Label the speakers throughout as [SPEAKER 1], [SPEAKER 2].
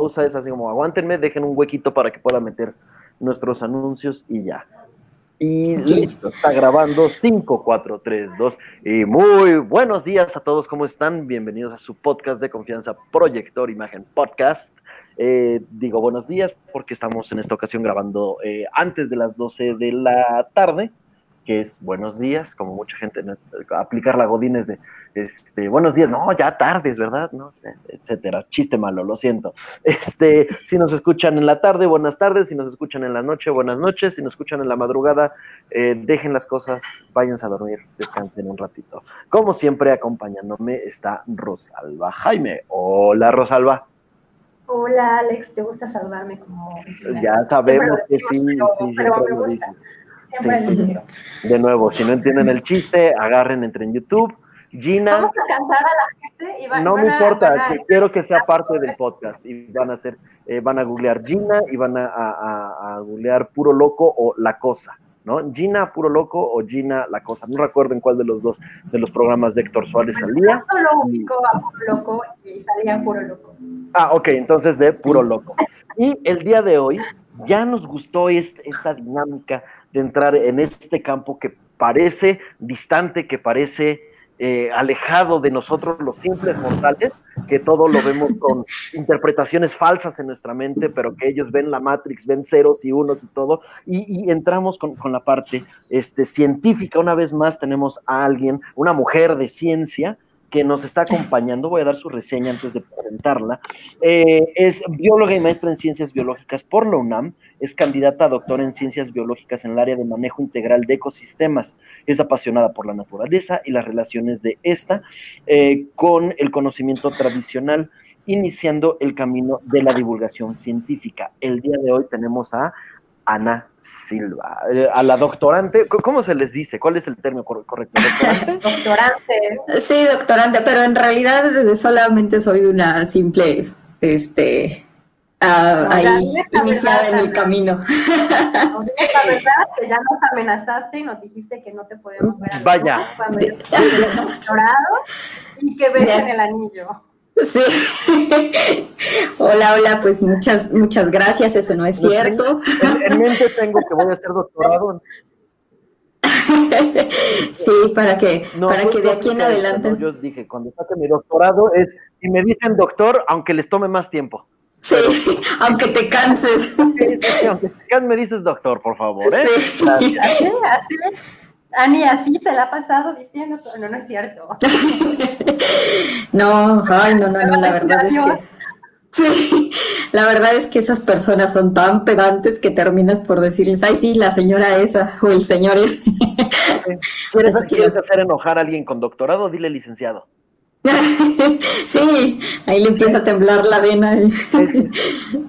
[SPEAKER 1] pausa es así como aguántenme, dejen un huequito para que pueda meter nuestros anuncios y ya. Y listo, está grabando 5, 4, 3, 2. Y muy buenos días a todos, ¿cómo están? Bienvenidos a su podcast de confianza, Proyector Imagen Podcast. Eh, digo buenos días porque estamos en esta ocasión grabando eh, antes de las 12 de la tarde que es buenos días, como mucha gente, aplicar la godines de este, buenos días, no, ya tardes, ¿verdad? ¿No? Etcétera. Chiste malo, lo siento. Este, si nos escuchan en la tarde, buenas tardes, si nos escuchan en la noche, buenas noches, si nos escuchan en la madrugada, eh, dejen las cosas, váyanse a dormir, descansen un ratito. Como siempre, acompañándome está Rosalba Jaime. Hola, Rosalba.
[SPEAKER 2] Hola, Alex, ¿te gusta saludarme como...
[SPEAKER 1] Ya sabemos que sí, sí, siempre lo dices. De nuevo, si no entienden el chiste, agarren, entren en YouTube. Gina.
[SPEAKER 2] Vamos a cantar a la gente
[SPEAKER 1] y No me importa, quiero que sea parte del podcast. Y van a hacer, eh, van a googlear Gina y van a, a, googlear Puro Loco o La Cosa. ¿no? Gina Puro Loco o Gina La Cosa. No recuerdo en cuál de los dos de los programas de Héctor Suárez salía.
[SPEAKER 2] Solo único a Puro Loco y salía Puro Loco.
[SPEAKER 1] Ah, ok, entonces de Puro Loco. Y el día de hoy ya nos gustó esta dinámica de entrar en este campo que parece distante, que parece eh, alejado de nosotros los simples mortales, que todo lo vemos con interpretaciones falsas en nuestra mente, pero que ellos ven la Matrix, ven ceros y unos y todo, y, entramos con, la parte este, científica. Una vez más tenemos a alguien, una mujer de ciencia, que nos está acompañando, voy a dar su reseña antes de presentarla, eh, es bióloga y maestra en ciencias biológicas por la UNAM, es candidata a doctora en ciencias biológicas en el área de manejo integral de ecosistemas, es apasionada por la naturaleza y las relaciones de esta eh, con el conocimiento tradicional, iniciando el camino de la divulgación científica. El día de hoy tenemos a Ana Silva. Eh, a la doctorante, ¿cómo se les dice? ¿Cuál es el término correcto?
[SPEAKER 2] ¿Doctorante? doctorante.
[SPEAKER 3] Sí, doctorante, pero en realidad solamente soy una simple, este, uh, ahí iniciada en el camino.
[SPEAKER 2] La verdad que ya nos amenazaste y nos dijiste que no te podíamos ver.
[SPEAKER 1] Vaya.
[SPEAKER 2] Cuando doctorado y que ves en el anillo.
[SPEAKER 3] Sí. hola, hola, pues muchas, muchas gracias, eso no es cierto.
[SPEAKER 1] En, mente tengo que voy a hacer doctorado.
[SPEAKER 3] sí, para que, para que de aquí en adelante.
[SPEAKER 1] yo dije, cuando saque mi doctorado es, y me dicen doctor, aunque les tome más tiempo.
[SPEAKER 3] Sí, aunque te canses.
[SPEAKER 1] Sí, aunque te canses, me dices doctor, por favor. ¿eh?
[SPEAKER 2] Sí. Así, así. Ani, así se la ha pasado diciendo, no, no es cierto.
[SPEAKER 3] no, ay, no, no, no, la verdad es que... Sí, la verdad es que esas personas son tan pedantes que terminas por decirles, ay, sí, la señora esa o el señor ese.
[SPEAKER 1] ¿Quieres, ¿Quieres hacer enojar a alguien con doctorado? Dile licenciado.
[SPEAKER 3] sí, ahí le empieza a temblar la vena.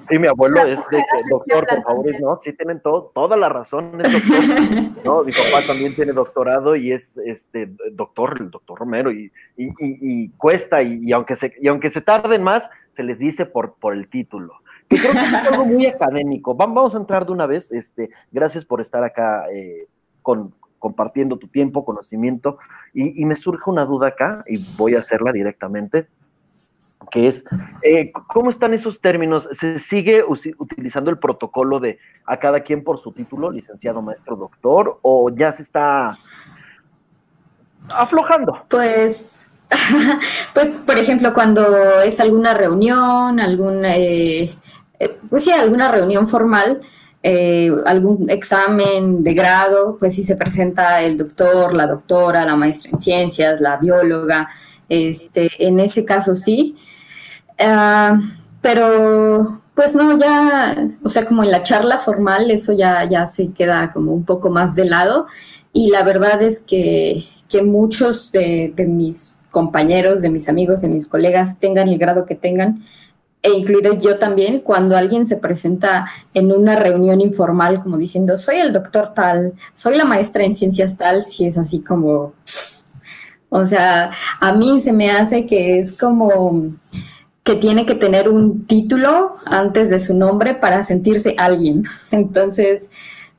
[SPEAKER 1] Sí, mi abuelo es de que, doctor, por favor, no, sí tienen todo, toda la razón, es doctor, ¿no? Mi papá también tiene doctorado y es este doctor, el doctor Romero, y, y, y, cuesta, y, aunque se, y aunque se tarden más, se les dice por, por el título. Que creo que es algo muy académico. Vamos a entrar de una vez, este, gracias por estar acá eh, con, compartiendo tu tiempo, conocimiento, y, me surge una duda acá, y voy a hacerla directamente, que es, eh, ¿cómo están esos términos? ¿Se sigue utilizando el protocolo de a cada quien por su título, licenciado, maestro, doctor, o ya se está aflojando?
[SPEAKER 3] Pues, pues por ejemplo, cuando es alguna reunión, algún, eh, eh, pues sí, alguna reunión formal, eh, algún examen de grado, pues si se presenta el doctor, la doctora, la maestra en ciencias, la bióloga, este, en ese caso sí. Ah, pero pues no, ya, o sea, como en la charla formal, eso ya, ya se queda como un poco más de lado. Y la verdad es que, que muchos de, de mis compañeros, de mis amigos, de mis colegas, tengan el grado que tengan, e incluido yo también, cuando alguien se presenta en una reunión informal como diciendo, soy el doctor tal, soy la maestra en ciencias tal, si es así como, o sea, a mí se me hace que es como que tiene que tener un título antes de su nombre para sentirse alguien. Entonces,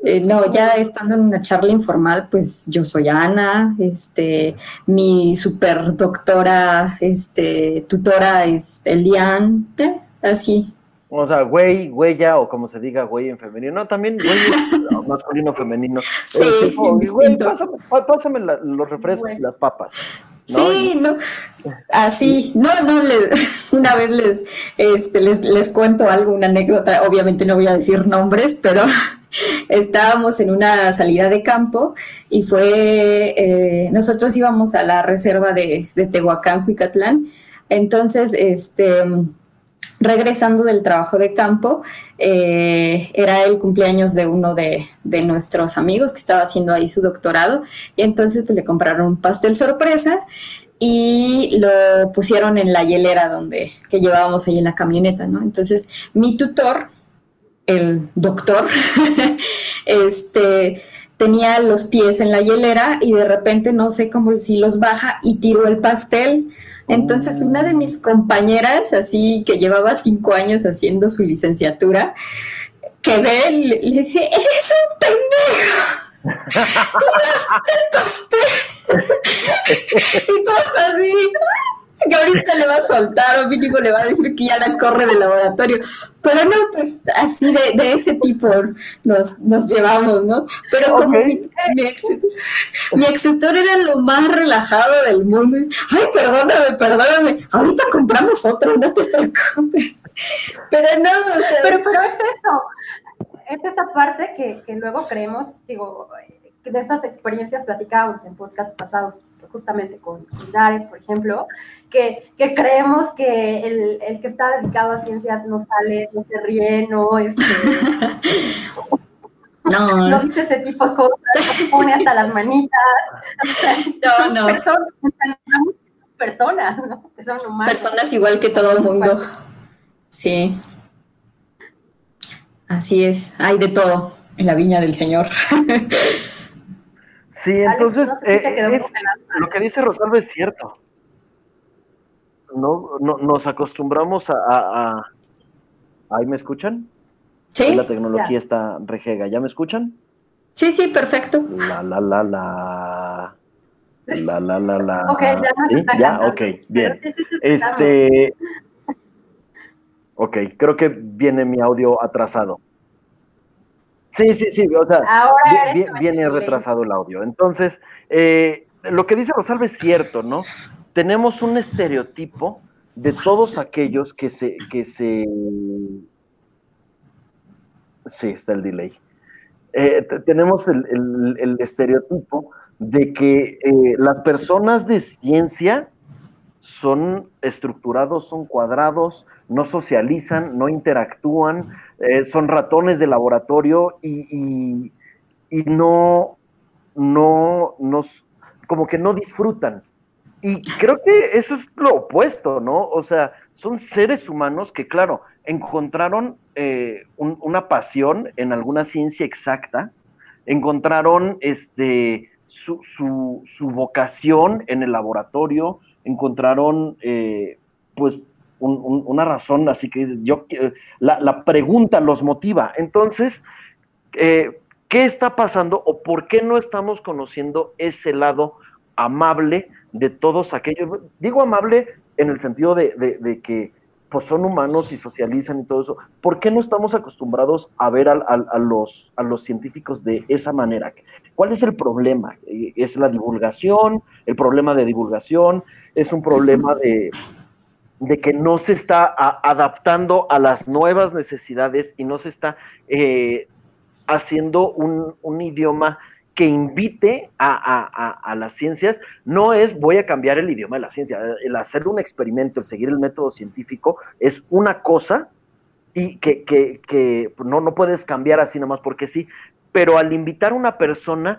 [SPEAKER 3] eh, no, ya estando en una charla informal, pues yo soy Ana, este, mi super doctora, este, tutora es Elian, así.
[SPEAKER 1] O sea, güey, güeya, o como se diga, güey en femenino. No, también güey masculino, femenino.
[SPEAKER 3] Sí,
[SPEAKER 1] güey, pásame, pásame los refrescos y las papas.
[SPEAKER 3] Sí, no, así, no, no, una vez les, este, les, les cuento algo, una anécdota, obviamente no voy a decir nombres, pero estábamos en una salida de campo y fue, eh, nosotros íbamos a la reserva de, de Tehuacán, Cuicatlán, entonces, este, regresando del trabajo de campo, eh, era el cumpleaños de uno de, nuestros amigos que estaba haciendo ahí su doctorado y entonces pues, le compraron un pastel sorpresa y lo pusieron en la hielera donde que llevábamos ahí en la camioneta, ¿no? Entonces mi tutor, el doctor, este tenía los pies en la hielera y de repente no sé cómo si los baja y tiró el pastel. Entonces, una de mis compañeras, así que llevaba cinco años haciendo su licenciatura, que ve, le, le dice, eres un pendejo. y todos así, que ahorita le va a soltar o mínimo le va a decir que ya la corre del laboratorio. Pero no, pues así de, de ese tipo nos, nos llevamos, ¿no? Pero como mi, mi, ex, era lo más relajado del mundo. Ay, perdóname, perdóname. Ahorita compramos otro, no te preocupes. Pero no, o sea.
[SPEAKER 2] Pero, pero es eso. Es esa parte que, que luego creemos, digo, de esas experiencias platicábamos en podcast pasados justamente con, con por ejemplo, que, que creemos que el, el, que está dedicado a ciencias no sale, no se ríe, no, este, no, no dice ese tipo de cosas, no pone hasta las manitas. no, no. Personas, personas, ¿no? Que son humanos.
[SPEAKER 3] Personas igual que todo el mundo. Sí. Así es, hay de todo en la viña del Señor.
[SPEAKER 1] Sí, entonces eh, lo que dice Rosalba es cierto. No, no nos acostumbramos a, ¿Ahí me escuchan?
[SPEAKER 3] Sí.
[SPEAKER 1] La tecnología está rejega. ¿Ya me escuchan?
[SPEAKER 3] Sí, sí, perfecto.
[SPEAKER 1] La, la, la, la. La, la, la, la.
[SPEAKER 2] Ok, ya,
[SPEAKER 1] ¿Sí? ya, ok, bien. Este. Ok, creo que viene mi audio atrasado. Sí, sí, sí, o sea, viene retrasado el audio. Entonces, eh, lo que dice Rosalba es cierto, ¿no? Tenemos un estereotipo de todos aquellos que se, que se... Sí, está el delay. Eh, tenemos el, estereotipo de que eh, las personas de ciencia son estructurados, son cuadrados, no socializan, no interactúan, eh, son ratones de laboratorio y, no, no, nos, como que no disfrutan. Y creo que eso es lo opuesto, ¿no? O sea, son seres humanos que, claro, encontraron eh, una pasión en alguna ciencia exacta, encontraron este, su, su, vocación en el laboratorio, encontraron eh, pues una razón, así que yo, la, la pregunta los motiva. Entonces, eh, ¿qué está pasando o por qué no estamos conociendo ese lado amable de todos aquellos? Digo amable en el sentido de, que pues son humanos y socializan y todo eso. ¿Por qué no estamos acostumbrados a ver a, los, a los científicos de esa manera? ¿Cuál es el problema? ¿Es la divulgación? ¿El problema de divulgación? ¿Es un problema de, de que no se está adaptando a las nuevas necesidades y no se está eh, haciendo un, idioma que invite a, las ciencias, no es voy a cambiar el idioma de la ciencia. El hacer un experimento, el seguir el método científico es una cosa y que, no, no puedes cambiar así nomás porque sí, pero al invitar a una persona,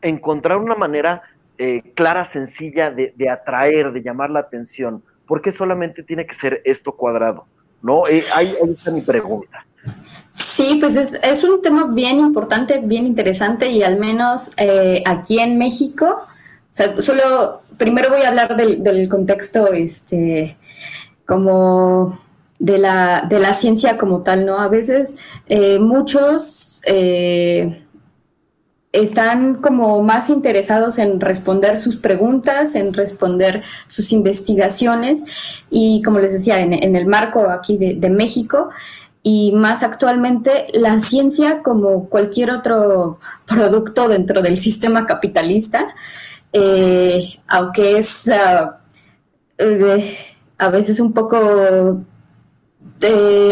[SPEAKER 1] encontrar una manera eh, clara, sencilla de, de atraer, de llamar la atención, ¿por qué solamente tiene que ser esto cuadrado? ¿No? Eh, ahí, está mi pregunta.
[SPEAKER 3] Sí, pues es, un tema bien importante, bien interesante y al menos eh, aquí en México, solo primero voy a hablar del, contexto este, como de la, de la ciencia como tal, ¿no? A veces eh, muchos están como más interesados en responder sus preguntas, en responder sus investigaciones y como les decía, en, el marco aquí de, México, y más actualmente la ciencia como cualquier otro producto dentro del sistema capitalista, eh, aunque es eh, a veces un poco,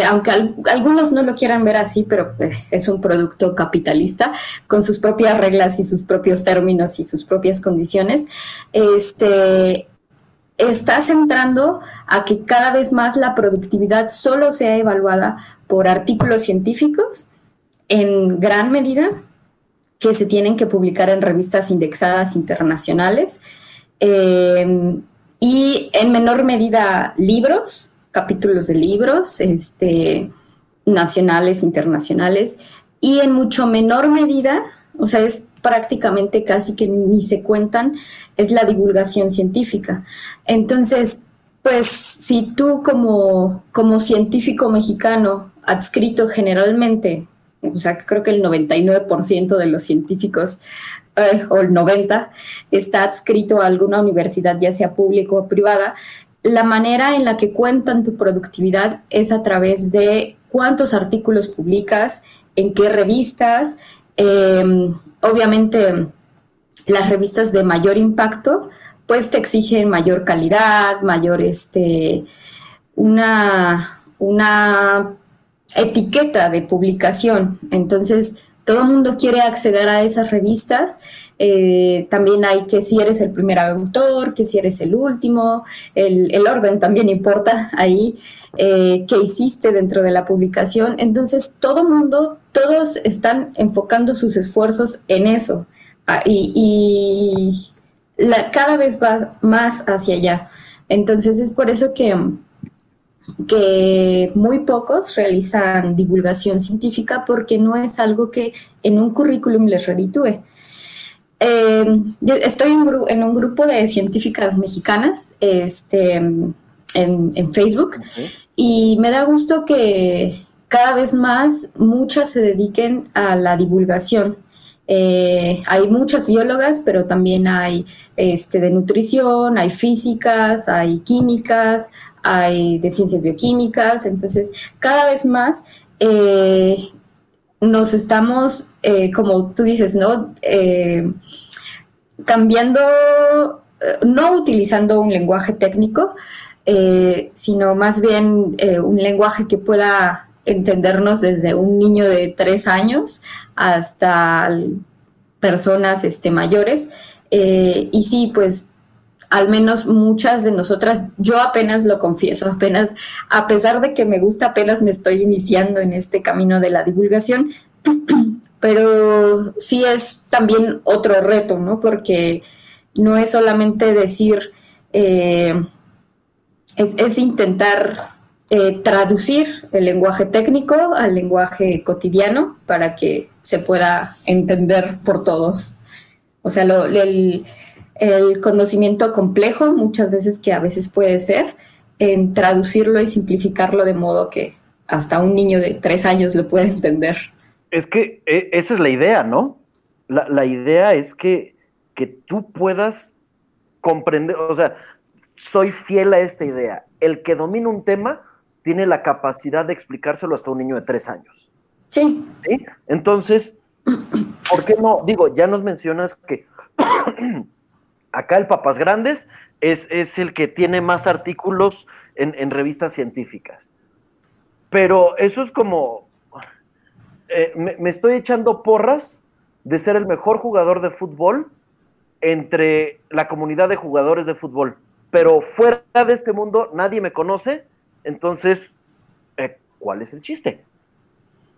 [SPEAKER 3] aunque algunos no lo quieran ver así, pero eh, es un producto capitalista con sus propias reglas y sus propios términos y sus propias condiciones, este, está centrando a que cada vez más la productividad solo sea evaluada por artículos científicos en gran medida que se tienen que publicar en revistas indexadas internacionales em, y en menor medida libros, capítulos de libros este, nacionales, internacionales y en mucho menor medida, o sea, es prácticamente casi que ni se cuentan, es la divulgación científica. Entonces, pues si tú como, como científico mexicano adscrito generalmente, o sea, creo que el 99% de los científicos, eh, o el 90%, está adscrito a alguna universidad, ya sea pública o privada, la manera en la que cuentan tu productividad es a través de cuántos artículos publicas, en qué revistas, em, obviamente las revistas de mayor impacto, pues te exigen mayor calidad, mayor este, una, una etiqueta de publicación. Entonces, todo el mundo quiere acceder a esas revistas. Eh, también hay que si eres el primer autor, que si eres el último, el, orden también importa ahí, eh, qué hiciste dentro de la publicación. Entonces, todo mundo, todos están enfocando sus esfuerzos en eso ah, y, cada vez va más hacia allá. Entonces, es por eso que que muy pocos realizan divulgación científica porque no es algo que en un currículum les reditúe. Eh, estoy en, un grupo de científicas mexicanas este, en, Facebook y me da gusto que cada vez más muchas se dediquen a la divulgación. Eh, hay muchas biólogas, pero también hay este, de nutrición, hay físicas, hay químicas, hay de ciencias bioquímicas, entonces cada vez más eh, nos estamos, eh, como tú dices, ¿no? Cambiando, no utilizando un lenguaje técnico, sino más bien un lenguaje que pueda entendernos desde un niño de tres años hasta personas este, mayores. y sí, pues al menos muchas de nosotras, yo apenas lo confieso, apenas, a pesar de que me gusta, apenas me estoy iniciando en este camino de la divulgación, pero sí es también otro reto, ¿no? Porque no es solamente decir, eh, es, intentar eh, traducir el lenguaje técnico al lenguaje cotidiano para que se pueda entender por todos. O sea, el, el conocimiento complejo, muchas veces que a veces puede ser, en traducirlo y simplificarlo de modo que hasta un niño de tres años lo puede entender.
[SPEAKER 1] Es que e, esa es la idea, ¿no? La, idea es que, que tú puedas comprender, o sea, soy fiel a esta idea. El que domina un tema tiene la capacidad de explicárselo hasta un niño de tres años.
[SPEAKER 3] Sí.
[SPEAKER 1] ¿Sí? Entonces, ¿por qué no? Digo, ya nos mencionas que Acá el Papas Grandes es, el que tiene más artículos en, revistas científicas. Pero eso es como, eh, me, estoy echando porras de ser el mejor jugador de fútbol entre la comunidad de jugadores de fútbol. Pero fuera de este mundo nadie me conoce, entonces, eh, ¿cuál es el chiste?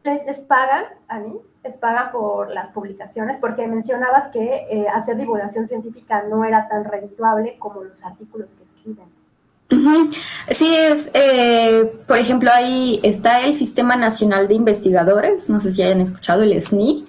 [SPEAKER 2] ¿Les, pagan, Ani? ¿Les pagan por las publicaciones? Porque mencionabas que eh, hacer divulgación científica no era tan redituable como los artículos que escriben.
[SPEAKER 3] Sí, es, eh, por ejemplo, ahí está el Sistema Nacional de Investigadores, no sé si hayan escuchado el SNI,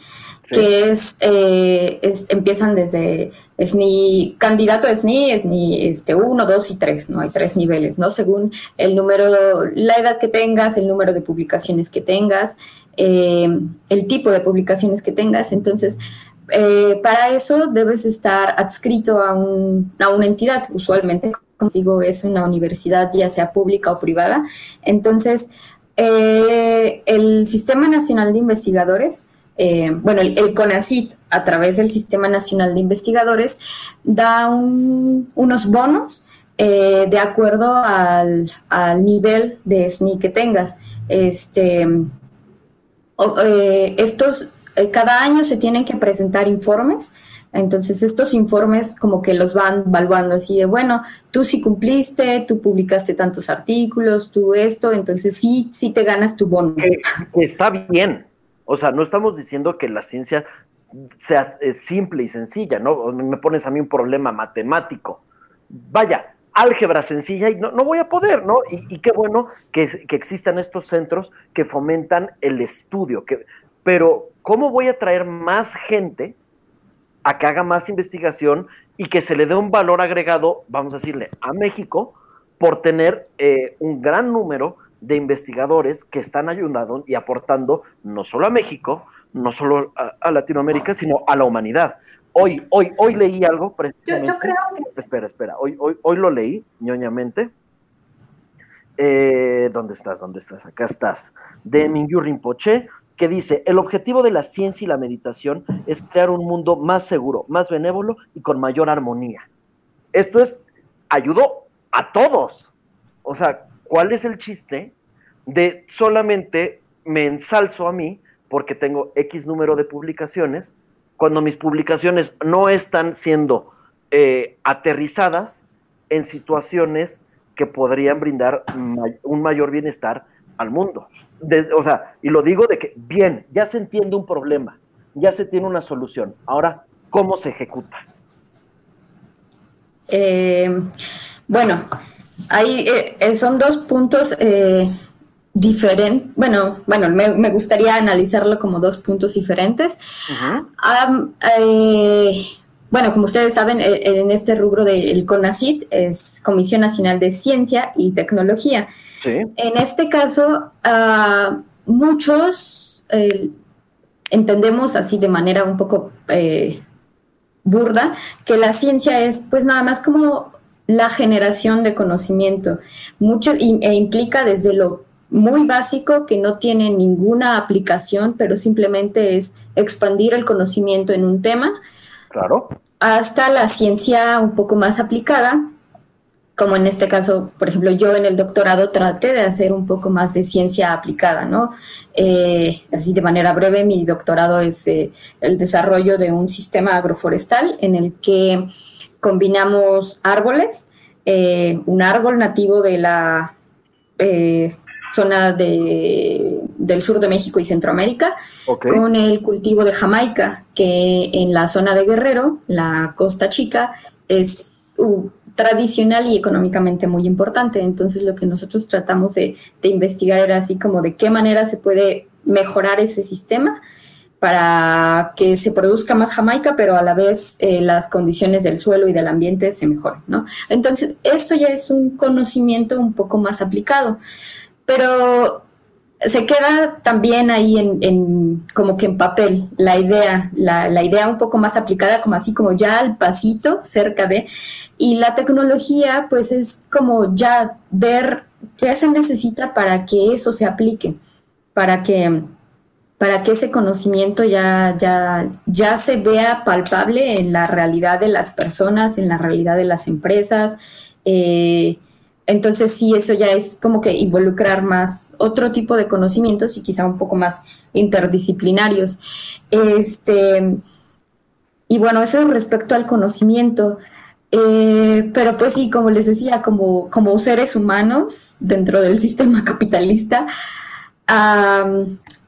[SPEAKER 3] que eh, es, empiezan desde SNI, candidato a SNI, SNI este, 1, 2 y 3, no hay tres niveles, ¿no? Según el número, la edad que tengas, el número de publicaciones que tengas, eh, el tipo de publicaciones que tengas. Entonces, eh, para eso debes estar adscrito a, a una entidad, usualmente consigo es una universidad, ya sea pública o privada. Entonces, Eh, el Sistema Nacional de Investigadores, eh, bueno, el, CONACIT a través del Sistema Nacional de Investigadores da unos bonos eh, de acuerdo al, nivel de SNI que tengas. Este, estos, cada año se tienen que presentar informes entonces estos informes como que los van evaluando así de, bueno, tú sí cumpliste, tú publicaste tantos artículos, tú esto, entonces sí, sí te ganas tu bono.
[SPEAKER 1] está bien. O sea, no estamos diciendo que la ciencia sea simple y sencilla, ¿no? Me pones a mí un problema matemático. Vaya, álgebra sencilla y no, no voy a poder, ¿no? Y, qué bueno que, que, existan estos centros que fomentan el estudio, pero ¿cómo voy a traer más gente a que haga más investigación y que se le dé un valor agregado, vamos a decirle, a México por tener eh, un gran número de investigadores que están ayudando y aportando no solo a México, no solo a, Latinoamérica, sino a la humanidad. Hoy, hoy, hoy leí algo
[SPEAKER 2] precisamente. Yo, creo que...
[SPEAKER 1] Espera, espera. Hoy, hoy, hoy lo leí, ñoñamente. Eh, ¿Dónde estás? ¿Dónde estás? Acá estás. De Mingyu Rinpoche, que dice, el objetivo de la ciencia y la meditación es crear un mundo más seguro, más benévolo y con mayor armonía. Esto es, ayudó a todos. O sea, ¿cuál es el chiste de solamente me ensalzo a mí porque tengo X número de publicaciones, cuando mis publicaciones no están siendo eh, aterrizadas en situaciones que podrían brindar un mayor bienestar al mundo. o sea, y lo digo de que, bien, ya se entiende un problema, ya se tiene una solución. Ahora, ¿cómo se ejecuta?
[SPEAKER 3] Eh, bueno, ahí eh, son dos puntos eh, diferentes. Bueno, bueno, me, gustaría analizarlo como dos puntos diferentes. bueno, como ustedes saben, en este rubro del CONACIT es Comisión Nacional de Ciencia y Tecnología. En este caso, ah, muchos eh, entendemos así de manera un poco eh, burda que la ciencia es pues nada más como la generación de conocimiento, mucho e implica desde lo muy básico que no tiene ninguna aplicación, pero simplemente es expandir el conocimiento en un tema.
[SPEAKER 1] Claro.
[SPEAKER 3] Hasta la ciencia un poco más aplicada, como en este caso, por ejemplo, yo en el doctorado traté de hacer un poco más de ciencia aplicada, ¿no? Eh, así de manera breve, mi doctorado es eh, el desarrollo de un sistema agroforestal en el que combinamos árboles, eh, un árbol nativo de la zona de, del sur de México y Centroamérica, con el cultivo de Jamaica, que en la zona de Guerrero, la Costa Chica, es tradicional y económicamente muy importante. Entonces lo que nosotros tratamos de, investigar era así como de qué manera se puede mejorar ese sistema para que se produzca más Jamaica, pero a la vez eh, las condiciones del suelo y del ambiente se mejoren, ¿no? Entonces, esto ya es un conocimiento un poco más aplicado. Pero se queda también ahí en, como que en papel la idea, la, idea un poco más aplicada, como así como ya al pasito, cerca de, y la tecnología pues es como ya ver qué se necesita para que eso se aplique, para que, para que ese conocimiento ya, ya, ya se vea palpable en la realidad de las personas, en la realidad de las empresas. Eh, entonces sí, eso ya es como que involucrar más otro tipo de conocimientos y quizá un poco más interdisciplinarios. Este, y bueno, eso respecto al conocimiento. Eh, pero pues sí, como les decía, como, como seres humanos dentro del sistema capitalista,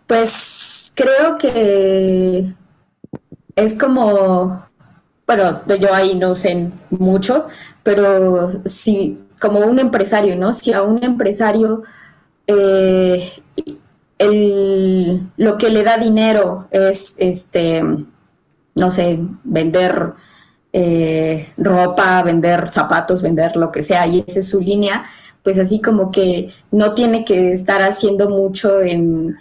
[SPEAKER 3] pues creo que es como, bueno, yo ahí no sé mucho, pero sí, como un empresario, ¿no? Si a un empresario eh, lo que le da dinero es, este, no sé, vender eh, ropa, vender zapatos, vender lo que sea, y esa es su línea, pues así como que no tiene que estar haciendo mucho en,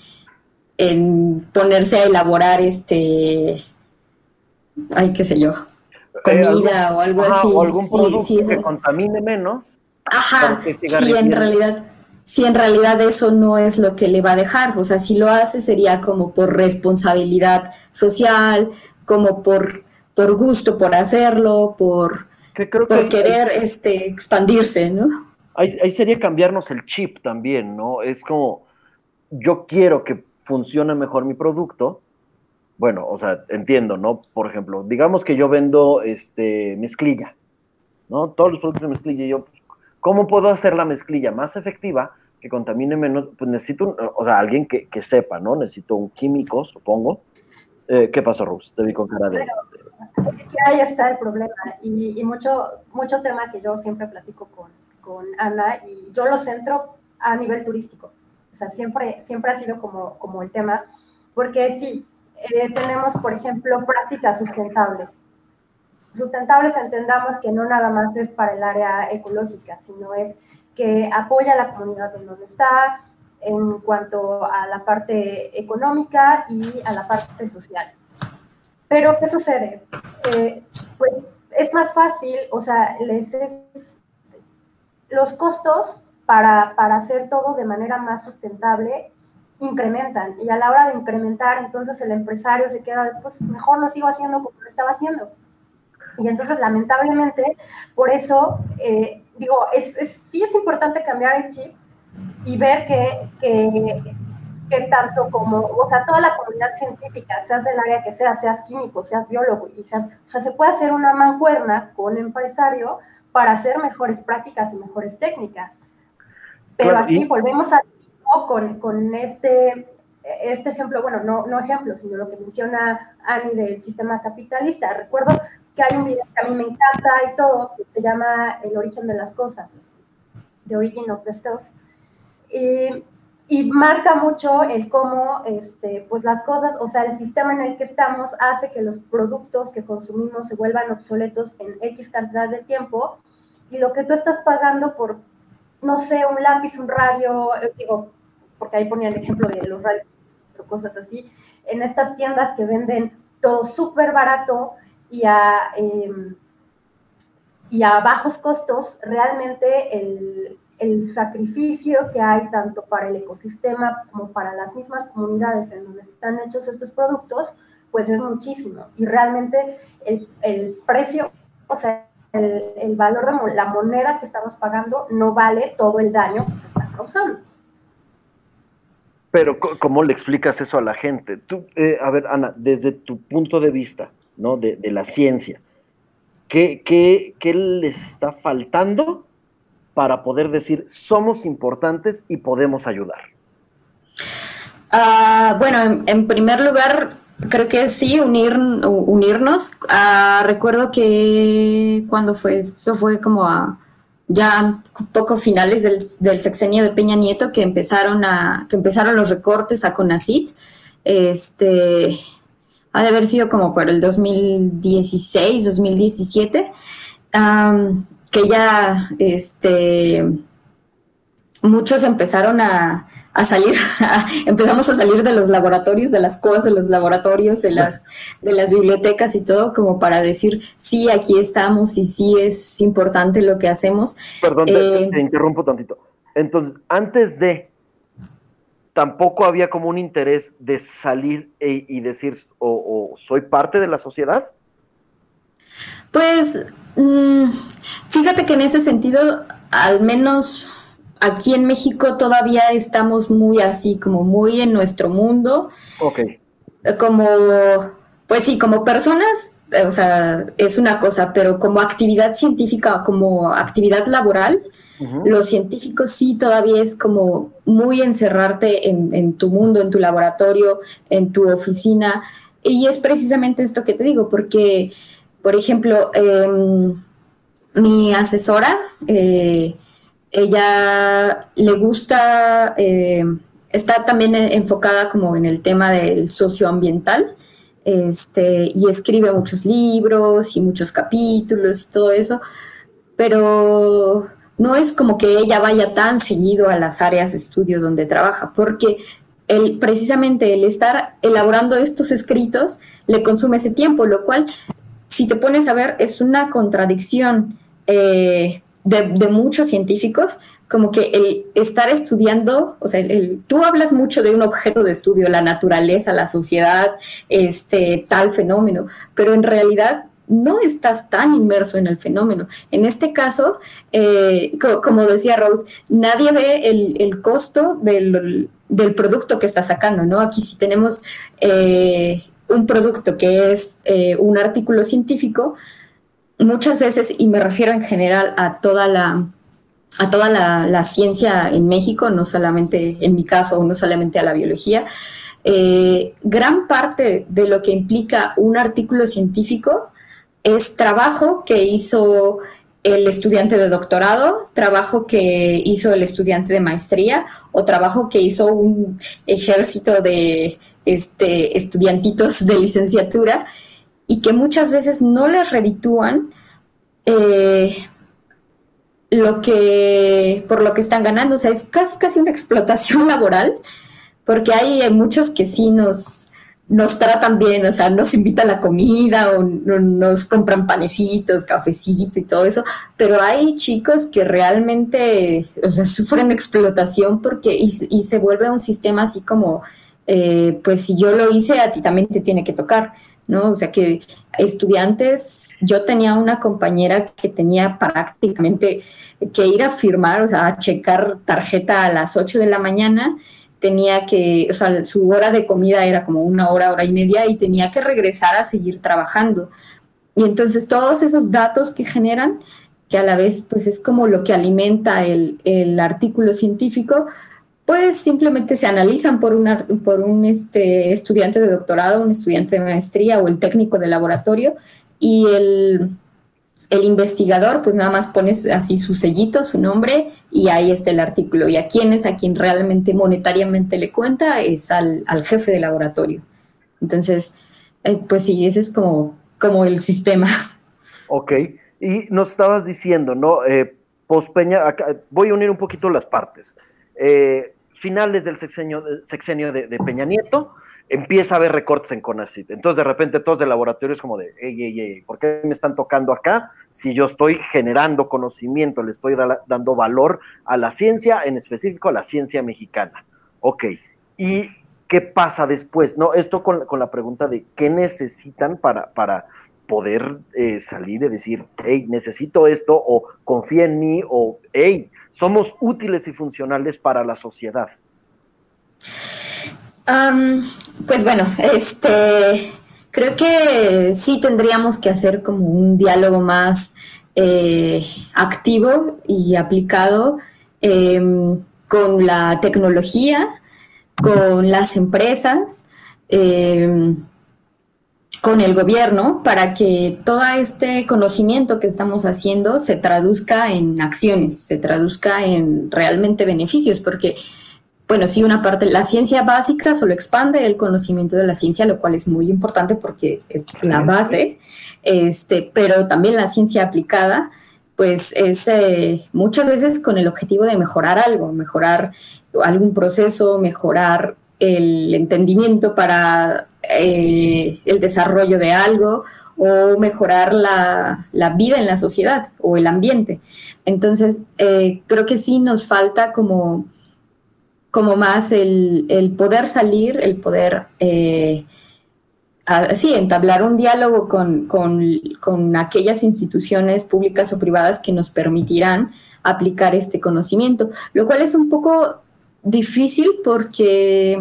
[SPEAKER 3] ponerse a elaborar este, ay, qué sé yo, eh, comida o algo así.
[SPEAKER 1] O algún producto que contamine menos
[SPEAKER 3] Ajá, sí, en realidad, si en realidad eso no es lo que le va a dejar. O sea, si lo hace sería como por responsabilidad social, como por, por gusto por hacerlo, por, por querer este, expandirse, ¿no?
[SPEAKER 1] Ahí, ahí sería cambiarnos el chip también, ¿no? Es como, yo quiero que funcione mejor mi producto, bueno, o sea, entiendo, ¿no? Por ejemplo, digamos que yo vendo este mezclilla, ¿no? Todos los productos de mezclilla, yo, ¿cómo puedo hacer la mezclilla más efectiva que contamine menos, pues necesito, o sea, alguien que, sepa, ¿no? Necesito un químico, supongo. Eh, ¿Qué pasó, Rus? Te vi con cara de...
[SPEAKER 2] ahí está el problema y, mucho, mucho tema que yo siempre platico con, con, Ana y yo lo centro a nivel turístico. O sea, siempre, siempre ha sido como, como el tema, porque sí, eh, tenemos, por ejemplo, prácticas sustentables. Sustentables entendamos que no nada más es para el área ecológica, sino es que apoya a la comunidad en donde está en cuanto a la parte económica y a la parte social. Pero, ¿qué sucede? Eh, pues es más fácil, o sea, les es, los costos para, para hacer todo de manera más sustentable incrementan y a la hora de incrementar, entonces el empresario se queda, pues mejor lo sigo haciendo como lo estaba haciendo. Y entonces, lamentablemente, por eso eh, digo, es, sí es importante cambiar el chip y ver que, que, tanto como, o sea, toda la comunidad científica, seas del área que seas, seas químico, seas biólogo, y seas, o sea, se puede hacer una mancuerna con empresario para hacer mejores prácticas y mejores técnicas. Pero aquí volvemos a con, con este, este ejemplo, bueno, no, no ejemplo, sino lo que menciona Ani del sistema capitalista. Recuerdo que hay un video que a mí me encanta y todo, que se llama El origen de las cosas, The Origin of the Stuff. Y, y, marca mucho el cómo este, pues las cosas, o sea, el sistema en el que estamos hace que los productos que consumimos se vuelvan obsoletos en X cantidad de tiempo y lo que tú estás pagando por, no sé, un lápiz, un radio, eh, digo, porque ahí ponía el ejemplo de los radios o cosas así, en estas tiendas que venden todo súper barato, y a, em, y a bajos costos, realmente el, el, sacrificio que hay tanto para el ecosistema como para las mismas comunidades en donde están hechos estos productos, pues es muchísimo. Y realmente el, el precio, o sea, el, el, valor de la moneda que estamos pagando no vale todo el daño que se está causando.
[SPEAKER 1] Pero, ¿cómo le explicas eso a la gente? Tú, eh, a ver, Ana, desde tu punto de vista, ¿no? De, la ciencia. ¿Qué, ¿Qué, les está faltando para poder decir somos importantes y podemos ayudar?
[SPEAKER 3] Ah, bueno, en, primer lugar, creo que sí, unir, unirnos. Ah, recuerdo que cuando fue, eso fue como a ya poco finales del, sexenio de Peña Nieto que empezaron a, que empezaron los recortes a CONACIT. Este, ha de haber sido como por el 2016, 2017, que ya este, muchos empezaron a, salir, empezamos a salir de los laboratorios, de las cosas de los laboratorios, de las, de las bibliotecas y todo, como para decir, sí, aquí estamos y sí es importante lo que hacemos.
[SPEAKER 1] Perdón, te eh, interrumpo tantito. Entonces, antes de tampoco había como un interés de salir e, y decir, o, soy parte de la sociedad?
[SPEAKER 3] Pues, mm, fíjate que en ese sentido, al menos aquí en México todavía estamos muy así, como muy en nuestro mundo.
[SPEAKER 1] Ok.
[SPEAKER 3] Como, pues sí, como personas, o sea, es una cosa, pero como actividad científica, como actividad laboral, los científicos sí todavía es como muy encerrarte en, tu mundo, en tu laboratorio, en tu oficina. Y es precisamente esto que te digo, porque, por ejemplo, em, mi asesora, eh, ella le gusta, eh, está también enfocada como en el tema del socioambiental. Este, y escribe muchos libros y muchos capítulos y todo eso, pero no es como que ella vaya tan seguido a las áreas de estudio donde trabaja, porque el, precisamente el estar elaborando estos escritos le consume ese tiempo, lo cual, si te pones a ver, es una contradicción, eh, de, muchos científicos, como que el estar estudiando, o sea, el, tú hablas mucho de un objeto de estudio, la naturaleza, la sociedad, este tal fenómeno, pero en realidad no estás tan inmerso en el fenómeno. En este caso, eh, como decía Rose, nadie ve el, costo del, producto que está sacando, ¿no? Aquí si tenemos eh, un producto que es eh, un artículo científico, muchas veces, y me refiero en general a toda la a toda la, ciencia en México, no solamente en mi caso, no solamente a la biología, gran parte de lo que implica un artículo científico es trabajo que hizo el estudiante de doctorado, trabajo que hizo el estudiante de maestría o trabajo que hizo un ejército de este, estudiantitos de licenciatura y que muchas veces no les reditúan eh, lo que por lo que están ganando. O sea, es casi casi una explotación laboral, porque hay muchos que sí nos nos tratan bien, o sea, nos invitan a la comida o nos compran panecitos, cafecitos y todo eso, pero hay chicos que realmente, o sea, sufren explotación porque y, se vuelve un sistema así como, eh, pues si yo lo hice, a ti también te tiene que tocar, ¿no? O sea, que estudiantes, yo tenía una compañera que tenía prácticamente que ir a firmar, o sea, a checar tarjeta a las 8 de la mañana tenía que, o sea, su hora de comida era como una hora, hora y media y tenía que regresar a seguir trabajando. Y entonces todos esos datos que generan, que a la vez pues es como lo que alimenta el, el artículo científico, pues simplemente se analizan por, una, por un este, estudiante de doctorado, un estudiante de maestría o el técnico de laboratorio y el, el investigador pues nada más pone así su sellito, su nombre y ahí está el artículo. Y a quién es a quien realmente monetariamente le cuenta es al, jefe de laboratorio. Entonces, eh, pues sí, ese es como, como el sistema.
[SPEAKER 1] Ok, y nos estabas diciendo, ¿no? Eh, Pospeña, voy a unir un poquito las partes. Eh, finales del sexenio, sexenio de Peña Nieto, empieza a haber recortes en CONACYT. Entonces, de repente, todos de laboratorio es como de, ey, ey, ey, ¿por qué me están tocando acá? Si yo estoy generando conocimiento, le estoy dando valor a la ciencia, en específico a la ciencia mexicana. Ok, ¿y qué pasa después? No, esto con, la pregunta de qué necesitan para, para poder eh, salir y decir, hey, necesito esto, o confía en mí, o hey, somos útiles y funcionales para la sociedad.
[SPEAKER 3] Pues bueno, este creo que sí tendríamos que hacer como un diálogo más eh, activo y aplicado em, con la tecnología, con las empresas, em, con el gobierno, para que todo este conocimiento que estamos haciendo se traduzca en acciones, se traduzca en realmente beneficios, porque bueno, sí, una parte, la ciencia básica solo expande el conocimiento de la ciencia, lo cual es muy importante porque es la base, este, pero también la ciencia aplicada, pues es eh, muchas veces con el objetivo de mejorar algo, mejorar algún proceso, mejorar el entendimiento para eh, el desarrollo de algo o mejorar la, vida en la sociedad o el ambiente. Entonces, eh, creo que sí nos falta como como más el, poder salir, el poder, eh, entablar un diálogo con, aquellas instituciones públicas o privadas que nos permitirán aplicar este conocimiento, lo cual es un poco difícil porque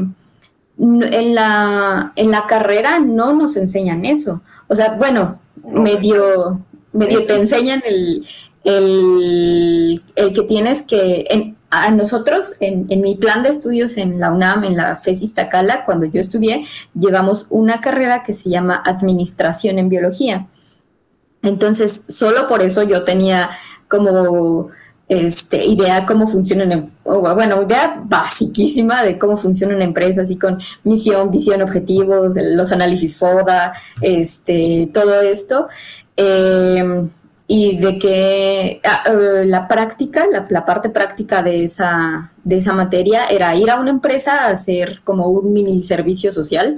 [SPEAKER 3] en la, en la carrera no nos enseñan eso. O sea, bueno, medio, medio te enseñan el, el, el que tienes que, a nosotros, en, mi plan de estudios en la UNAM, en la FES Iztacala, cuando yo estudié, llevamos una carrera que se llama Administración en Biología. Entonces, solo por eso yo tenía como este, idea cómo funcionan, bueno, idea basiquísima de cómo funciona una empresa, así con misión, visión, objetivos, los análisis FODA, este, todo esto. Eh, y de que ah, eh, la práctica, la, parte práctica de esa, de esa materia era ir a una empresa a hacer como un mini servicio social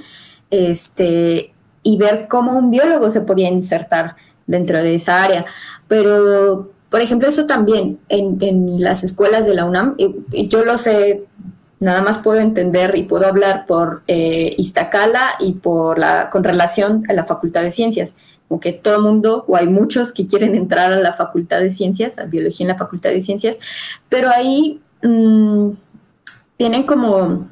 [SPEAKER 3] este, y ver cómo un biólogo se podía insertar dentro de esa área. Pero Por ejemplo, eso también en, las escuelas de la UNAM, y, yo lo sé, nada más puedo entender y puedo hablar por eh, Iztacala y por la, con relación a la Facultad de Ciencias como que todo el mundo, o hay muchos que quieren entrar a la Facultad de Ciencias, a Biología en la Facultad de Ciencias, pero ahí mm, tienen como,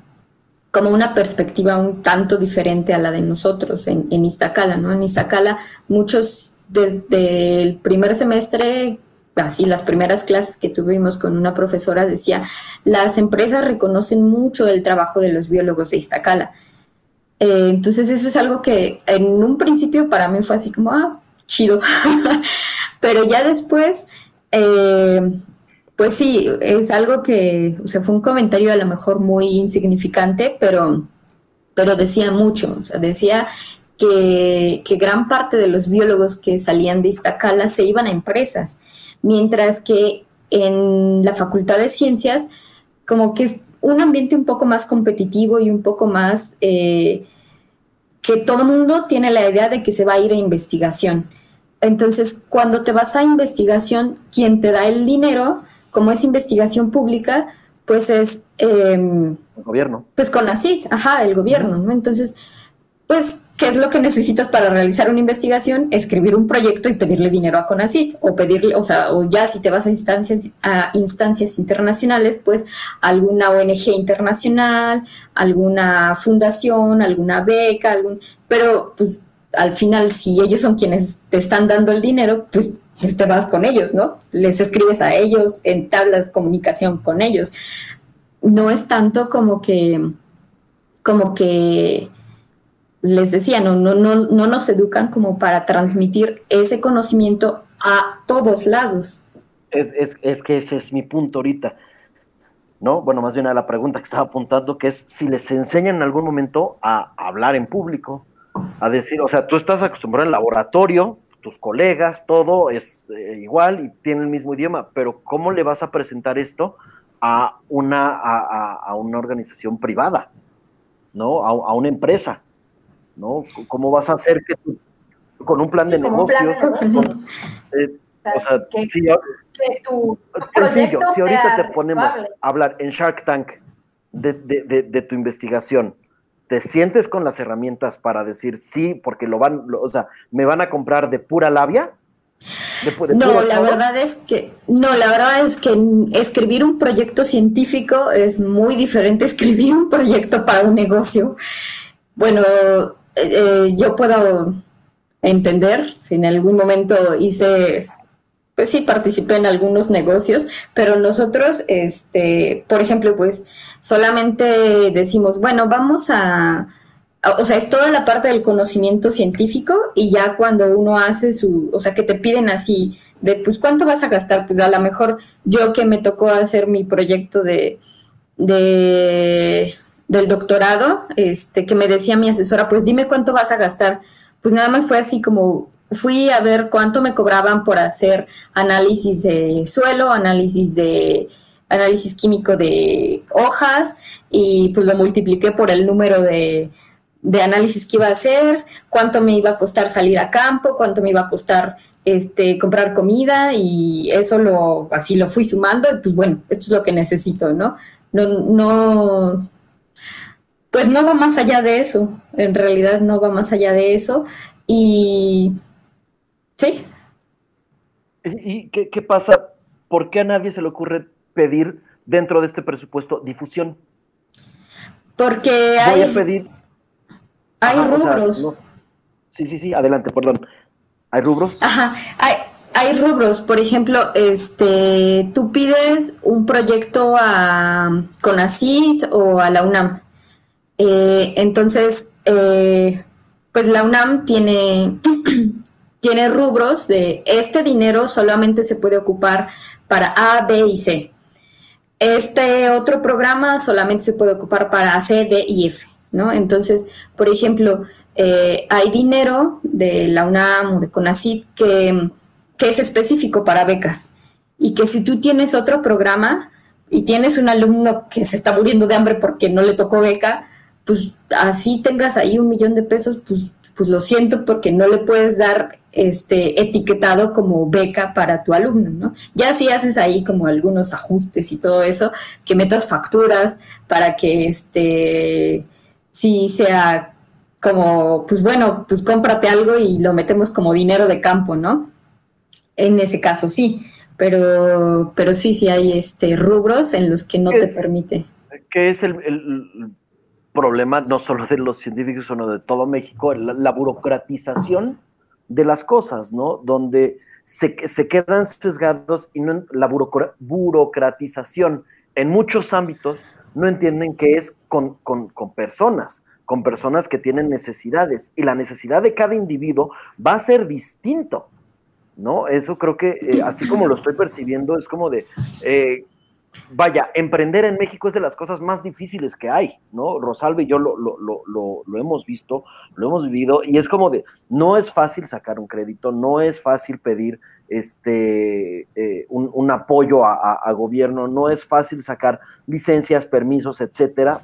[SPEAKER 3] como una perspectiva un tanto diferente a la de nosotros en, en Iztacala, ¿no? En Iztacala muchos desde el primer semestre así las primeras clases que tuvimos con una profesora decía, las empresas reconocen mucho el trabajo de los biólogos de Iztacala. Eh, entonces eso es algo que en un principio para mí fue así como, ah, chido. Pero ya después, eh, pues sí, es algo que, o sea, fue un comentario a lo mejor muy insignificante, pero, pero decía mucho, decía que, que gran parte de los biólogos que salían de Iztacala se iban a empresas, mientras que en la Facultad de Ciencias, como que un ambiente un poco más competitivo y un poco más eh, que todo el mundo tiene la idea de que se va a ir a investigación. Entonces, cuando te vas a investigación, quien te da el dinero, como es investigación pública, pues es...
[SPEAKER 1] Em, el gobierno.
[SPEAKER 3] Pues con ACID, ajá, el gobierno, ¿no? Entonces, pues ¿Qué es lo que necesitas para realizar una investigación? Escribir un proyecto y pedirle dinero a CONACYT o pedirle, o sea, o ya si te vas a instancias, a instancias internacionales, pues alguna ONG internacional, alguna fundación, alguna beca, algún, pero pues al final si ellos son quienes te están dando el dinero, pues, pues te vas con ellos, ¿no? Les escribes a ellos, entablas comunicación con ellos. No es tanto como que, como que les decía, no, no, no, no nos educan como para transmitir ese conocimiento a todos lados.
[SPEAKER 1] Es, es, es, que ese es mi punto ahorita, ¿no? Bueno, más bien a la pregunta que estaba apuntando, que es si les enseñan en algún momento a hablar en público, a decir, o sea, tú estás acostumbrado al laboratorio, tus colegas, todo es eh, igual y tienen el mismo idioma, pero ¿cómo le vas a presentar esto a una, a, a, una organización privada, ¿no? a una empresa? ¿No? ¿Cómo vas a hacer que tú, con un plan de negocios, eh, o sea, si, sencillo, si ahorita te ponemos a hablar en Shark Tank de, tu investigación, ¿te sientes con las herramientas para decir sí, porque lo van, o sea, me van a comprar de pura labia?
[SPEAKER 3] no, la verdad es que no, la verdad es que escribir un proyecto científico es muy diferente a escribir un proyecto para un negocio. Bueno, eh, yo puedo entender si en algún momento hice, pues sí, participé en algunos negocios, pero nosotros, este, por ejemplo, pues solamente decimos, bueno, vamos a, o sea, es toda la parte del conocimiento científico y ya cuando uno hace su, o sea, que te piden así, de, pues, ¿cuánto vas a gastar? Pues a lo mejor yo que me tocó hacer mi proyecto de, de del doctorado, este, que me decía mi asesora, pues dime cuánto vas a gastar. Pues nada más fue así como fui a ver cuánto me cobraban por hacer análisis de suelo, análisis de análisis químico de hojas y pues lo multipliqué por el número de, de análisis que iba a hacer, cuánto me iba a costar salir a campo, cuánto me iba a costar este comprar comida y eso lo así lo fui sumando y pues bueno, esto es lo que necesito, ¿no? No no pues no va más allá de eso, en realidad no va más allá de eso. Y sí.
[SPEAKER 1] ¿Y qué, pasa? ¿Por qué a nadie se le ocurre pedir dentro de este presupuesto difusión?
[SPEAKER 3] Porque hay...
[SPEAKER 1] Voy a pedir...
[SPEAKER 3] Hay rubros.
[SPEAKER 1] Sí, sí, sí, adelante, perdón. ¿Hay rubros?
[SPEAKER 3] Ajá, hay, hay rubros. Por ejemplo, este, tú pides un proyecto a CONACIT o a la UNAM eh, entonces, eh, pues la UNAM tiene, tiene rubros de este dinero solamente se puede ocupar para A, B y C. Este otro programa solamente se puede ocupar para C, D y F, ¿no? Entonces, por ejemplo, eh, hay dinero de la UNAM o de CONACYT que, que es específico para becas y que si tú tienes otro programa y tienes un alumno que se está muriendo de hambre porque no le tocó beca, pues así tengas ahí un millón de pesos, pues, pues lo siento porque no le puedes dar este, etiquetado como beca para tu alumno, ¿no? Ya si haces ahí como algunos ajustes y todo eso, que metas facturas para que este sí sea como, pues bueno, pues cómprate algo y lo metemos como dinero de campo, ¿no? En ese caso sí, pero, pero sí, sí hay este rubros en los que no te permite.
[SPEAKER 1] ¿Qué es el, problema no solo de los científicos, sino de todo México? La, burocratización de las cosas, ¿no? Donde se, se quedan sesgados y no la burocratización en muchos ámbitos no entienden que es con, personas, con personas que tienen necesidades y la necesidad de cada individuo va a ser distinto, ¿no? Eso creo que, eh, así como lo estoy percibiendo, es como de, eh, vaya, emprender en México es de las cosas más difíciles que hay, ¿no? Rosalba y yo lo, lo, lo, lo, hemos visto, lo hemos vivido, y es como de, no es fácil sacar un crédito, no es fácil pedir este, eh, un, apoyo a, gobierno, no es fácil sacar licencias, permisos, etcétera.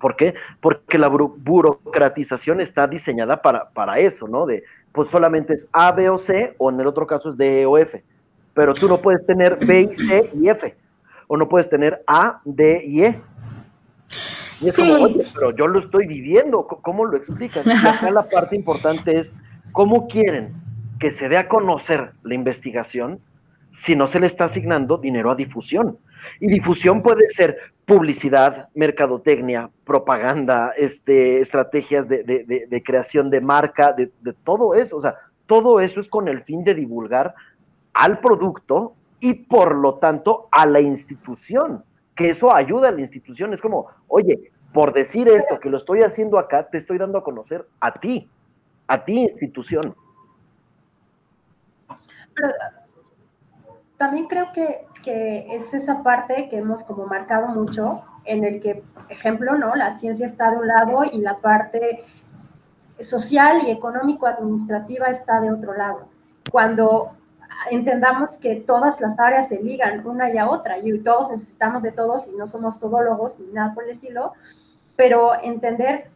[SPEAKER 1] ¿Por qué? Porque la burocratización está diseñada para, para eso, ¿no? De, pues solamente es A, B o C, o en el otro caso es D, E o F. Pero tú no puedes tener B, y C y F, o no puedes tener A, D y E. Y es como, oye, pero yo lo estoy viviendo, ¿cómo lo explicas? Y acá la parte importante es, ¿cómo quieren que se dé a conocer la investigación si no se le está asignando dinero a difusión. Y difusión puede ser publicidad, mercadotecnia, propaganda, este, estrategias de, creación de marca, de, todo eso. O sea, todo eso es con el fin de divulgar al producto y por lo tanto a la institución, que eso ayuda a la institución. Es como, oye, por decir esto, que lo estoy haciendo acá, te estoy dando a conocer a ti, a ti institución
[SPEAKER 2] también creo que, es esa parte que hemos como marcado mucho, en el que, ejemplo, ¿no? La ciencia está de un lado y la parte social y económico-administrativa está de otro lado. Cuando entendamos que todas las áreas se ligan una y a otra y todos necesitamos de todos y no somos todólogos ni nada por el estilo, pero entender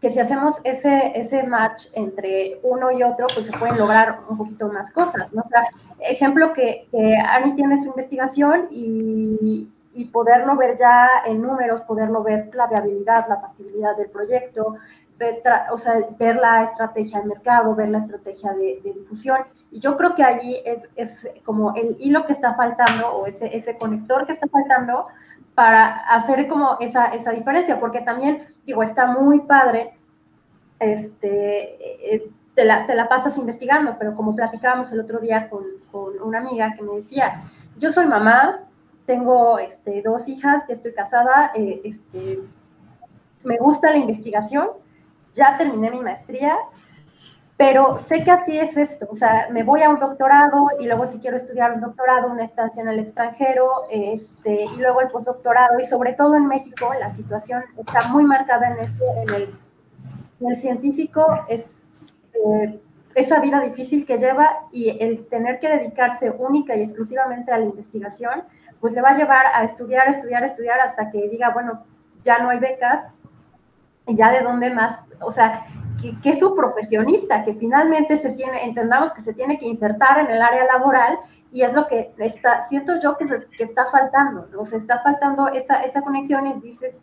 [SPEAKER 2] que si hacemos ese, ese match entre uno y otro, pues se pueden lograr un poquito más cosas, ¿no? O sea, ejemplo que, que Ani tiene su investigación y, y, poderlo ver ya en números, poderlo ver la viabilidad, la factibilidad del proyecto, ver, o sea, ver la estrategia de mercado, ver la estrategia de, de, difusión. Y yo creo que allí es, es como el hilo que está faltando o ese, ese conector que está faltando para hacer como esa, esa diferencia, porque también, digo, está muy padre, este, eh, te, la, te, la, pasas investigando, pero como platicábamos el otro día con, con, una amiga que me decía, yo soy mamá, tengo este, dos hijas, que estoy casada, eh, este, me gusta la investigación, ya terminé mi maestría, pero sé que así es esto, o sea, me voy a un doctorado y luego si quiero estudiar un doctorado, una estancia en el extranjero, este, y luego el postdoctorado, y sobre todo en México la situación está muy marcada en, este, en, el, en el científico, es eh, esa vida difícil que lleva y el tener que dedicarse única y exclusivamente a la investigación, pues le va a llevar a estudiar, estudiar, estudiar hasta que diga, bueno, ya no hay becas, y ya de dónde más, o sea, que, es un profesionista, que finalmente se tiene, entendamos que se tiene que insertar en el área laboral y es lo que está, siento yo que, que está faltando, o sea, está faltando esa, esa conexión y dices,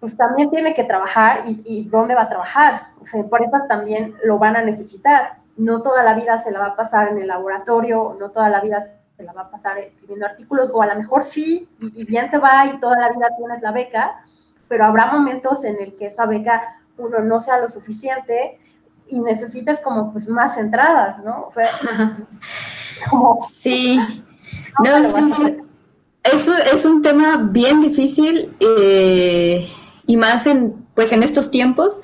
[SPEAKER 2] pues también tiene que trabajar y, y, dónde va a trabajar, o sea, por eso también lo van a necesitar, no toda la vida se la va a pasar en el laboratorio, no toda la vida se la va a pasar escribiendo artículos, o a lo mejor sí, y, y bien te va y toda la vida tienes la beca, pero habrá momentos en el que esa beca uno no sea lo suficiente y necesites como pues más entradas, ¿no? O sea,
[SPEAKER 3] sí. No, es, es, un tema bien difícil eh, y más en pues en estos tiempos.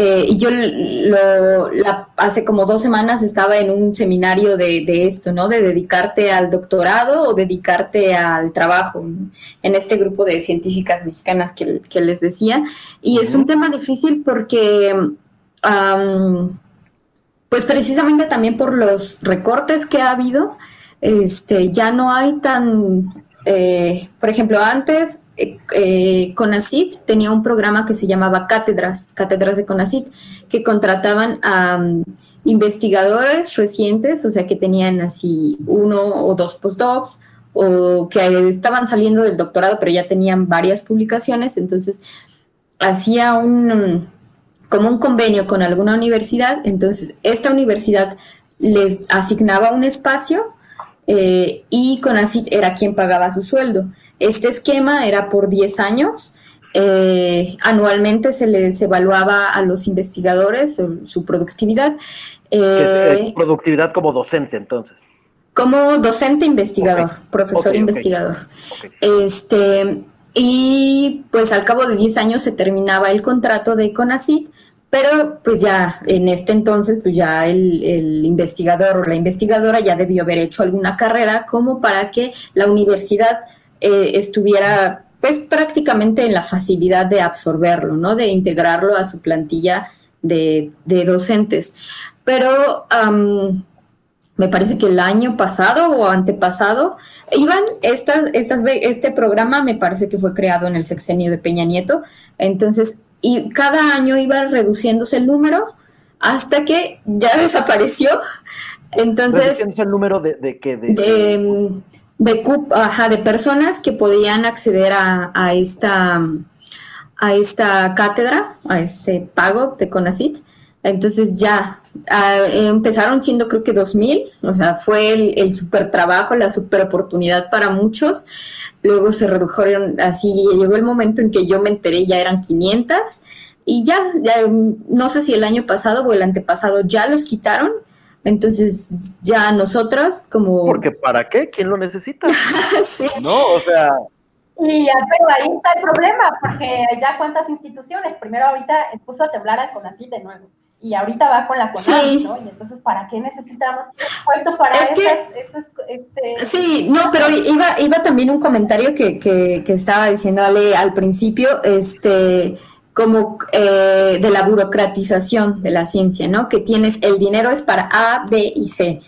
[SPEAKER 3] Eh, y yo lo, hace como dos semanas estaba en un seminario de, esto, ¿no? De dedicarte al doctorado o dedicarte al trabajo en este grupo de científicas mexicanas que, les decía. Y es un tema difícil porque, pues precisamente también por los recortes que ha habido, este, ya no hay tan eh, por ejemplo, antes eh, eh, CONACIT tenía un programa que se llamaba Cátedras, Cátedras de CONACIT, que contrataban a mm, investigadores recientes, o sea, que tenían así uno o dos postdocs, o que estaban saliendo del doctorado, pero ya tenían varias publicaciones, entonces hacía un como un convenio con alguna universidad, entonces esta universidad les asignaba un espacio eh, y CONACIT era quien pagaba su sueldo. Este esquema era por 10 años. Eh, anualmente se les evaluaba a los investigadores su, productividad.
[SPEAKER 1] Eh, productividad como docente, entonces.
[SPEAKER 3] Como docente investigador, profesor investigador. Este, y pues al cabo de 10 años se terminaba el contrato de CONACIT pero pues ya en este entonces, pues ya el, investigador o la investigadora ya debió haber hecho alguna carrera como para que la universidad eh, estuviera pues prácticamente en la facilidad de absorberlo, ¿no? De integrarlo a su plantilla de, docentes. Pero me parece que el año pasado o antepasado, iban estas, estas, este programa me parece que fue creado en el sexenio de Peña Nieto, entonces y cada año iba reduciéndose el número hasta que ya desapareció. Entonces...
[SPEAKER 1] el número de, de qué?
[SPEAKER 3] De, de, de, ajá, de personas que podían acceder a, a, esta, a esta cátedra, a este pago de CONACIT. Entonces ya ah, empezaron siendo creo que 2000, o sea, fue el, el super trabajo, la super oportunidad para muchos. Luego se redujeron así, llegó el momento en que yo me enteré, ya eran 500 y ya, no sé si el año pasado o el antepasado ya los quitaron. Entonces ya nosotras como...
[SPEAKER 1] Porque ¿para qué? ¿Quién lo necesita?
[SPEAKER 3] sí.
[SPEAKER 1] No, o sea,
[SPEAKER 2] y ya, pero ahí está el problema, porque ya cuántas instituciones, primero ahorita puso a temblar al CONACYT de nuevo y ahorita va con la CONACYT, ¿no? Y entonces, ¿para qué necesitamos puesto para es este...
[SPEAKER 3] Sí, no, pero iba, iba también un comentario que, que, que estaba diciéndole al principio, este como eh, de la burocratización de la ciencia, ¿no? Que tienes, el dinero es para A, B y C.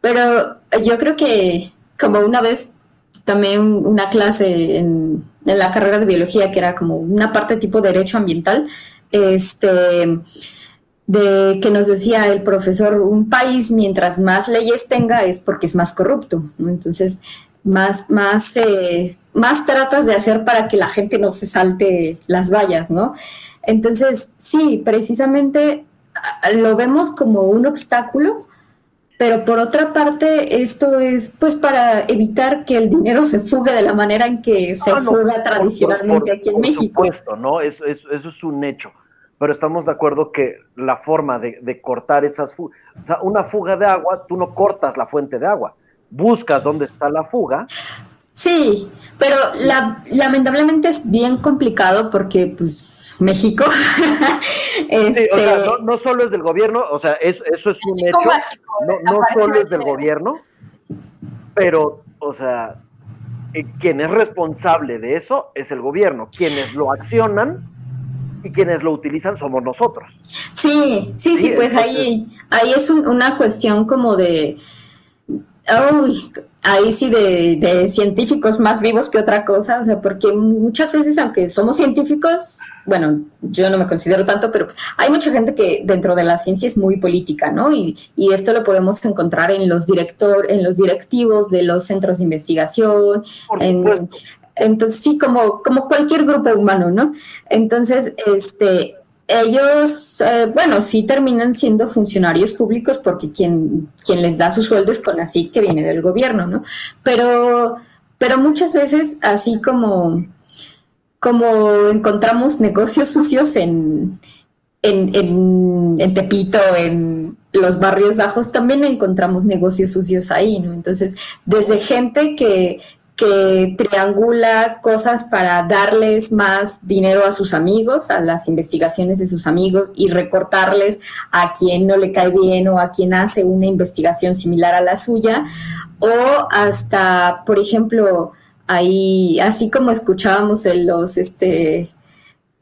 [SPEAKER 3] Pero yo creo que como una vez también una clase en, en la carrera de biología que era como una parte tipo derecho ambiental, este de que nos decía el profesor, un país mientras más leyes tenga es porque es más corrupto, ¿no? Entonces, más, más, eh, más tratas de hacer para que la gente no se salte las vallas, ¿no? Entonces, sí, precisamente lo vemos como un obstáculo, pero por otra parte, esto es pues para evitar que el dinero se fugue de la manera en que se fuga tradicionalmente aquí en México.
[SPEAKER 1] Por supuesto, ¿no? Eso, eso, eso es un hecho pero estamos de acuerdo que la forma de, cortar esas fugas, o sea, una fuga de agua, tú no cortas la fuente de agua, buscas dónde está la fuga.
[SPEAKER 3] Sí, pero lamentablemente es bien complicado porque, pues, México.
[SPEAKER 1] este... o sea, no, solo es del gobierno, o sea, eso, eso es un hecho, no, no solo es del gobierno, pero, o sea, eh, quien es responsable de eso es el gobierno, quienes lo accionan y quienes lo utilizan somos nosotros.
[SPEAKER 3] Sí, sí, sí, pues ahí, ahí es una cuestión como de, uy, ahí sí de, científicos más vivos que otra cosa, o sea, porque muchas veces, aunque somos científicos, bueno, yo no me considero tanto, pero hay mucha gente que dentro de la ciencia es muy política, ¿no? Y, y esto lo podemos encontrar en los director, en los directivos de los centros de investigación, en, entonces, sí, como, como cualquier grupo humano, ¿no? Entonces, este, ellos, eh, bueno, sí terminan siendo funcionarios públicos porque quien, quien les da su sueldo es con así que viene del gobierno, ¿no? Pero, pero muchas veces, así como, como encontramos negocios sucios en, en, en, en Tepito, en los barrios bajos, también encontramos negocios sucios ahí, ¿no? Entonces, desde gente que, que triangula cosas para darles más dinero a sus amigos, a las investigaciones de sus amigos y recortarles a quien no le cae bien o a quien hace una investigación similar a la suya, o hasta, por ejemplo, ahí, así como escuchábamos en los, este,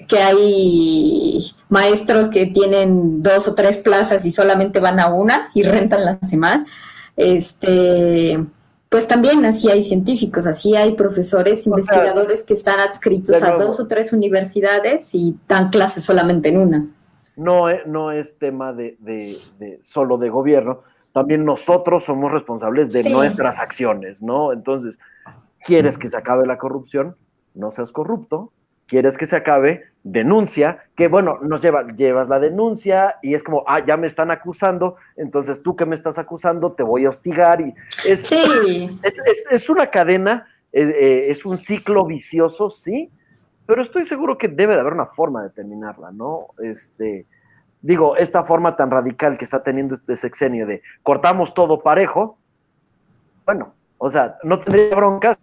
[SPEAKER 3] que hay maestros que tienen dos o tres plazas y solamente van a una y rentan las demás, este pues también así hay científicos, así hay profesores, investigadores que están adscritos a dos o tres universidades y dan clases solamente en una.
[SPEAKER 1] No, no es tema de, de, solo de gobierno, también nosotros somos responsables de nuestras acciones, ¿no? Entonces, ¿quieres que se acabe la corrupción? No seas corrupto, quieres que se acabe, denuncia, que bueno, nos lleva, llevas la denuncia y es como, ah, ya me están acusando, entonces tú que me estás acusando te voy a hostigar y es,
[SPEAKER 3] sí.
[SPEAKER 1] es, una cadena, eh, eh, es un ciclo vicioso, sí, pero estoy seguro que debe de haber una forma de terminarla, ¿no? Este, digo, esta forma tan radical que está teniendo este sexenio de cortamos todo parejo, bueno, o sea, no tendría broncas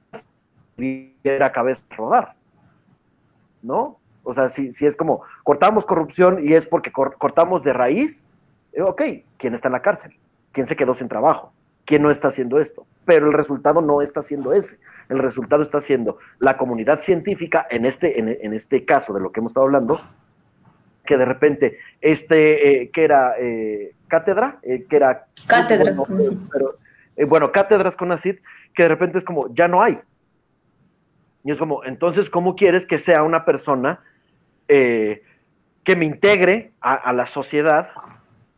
[SPEAKER 1] si hubiera cabeza rodar ¿no? O sea, si, si es como cortamos corrupción y es porque cortamos de raíz, eh, ok, ¿quién está en la cárcel? ¿Quién se quedó sin trabajo? ¿Quién no está haciendo esto? Pero el resultado no está siendo ese. El resultado está siendo la comunidad científica, en este, en, este caso de lo que hemos estado hablando, que de repente, este, eh, que era eh, cátedra, que era...
[SPEAKER 3] Cátedras
[SPEAKER 1] Pero, bueno, cátedras con ACID, que de repente es como, ya no hay. Y es como, entonces, ¿cómo quieres que sea una persona eh, que me integre a, la sociedad,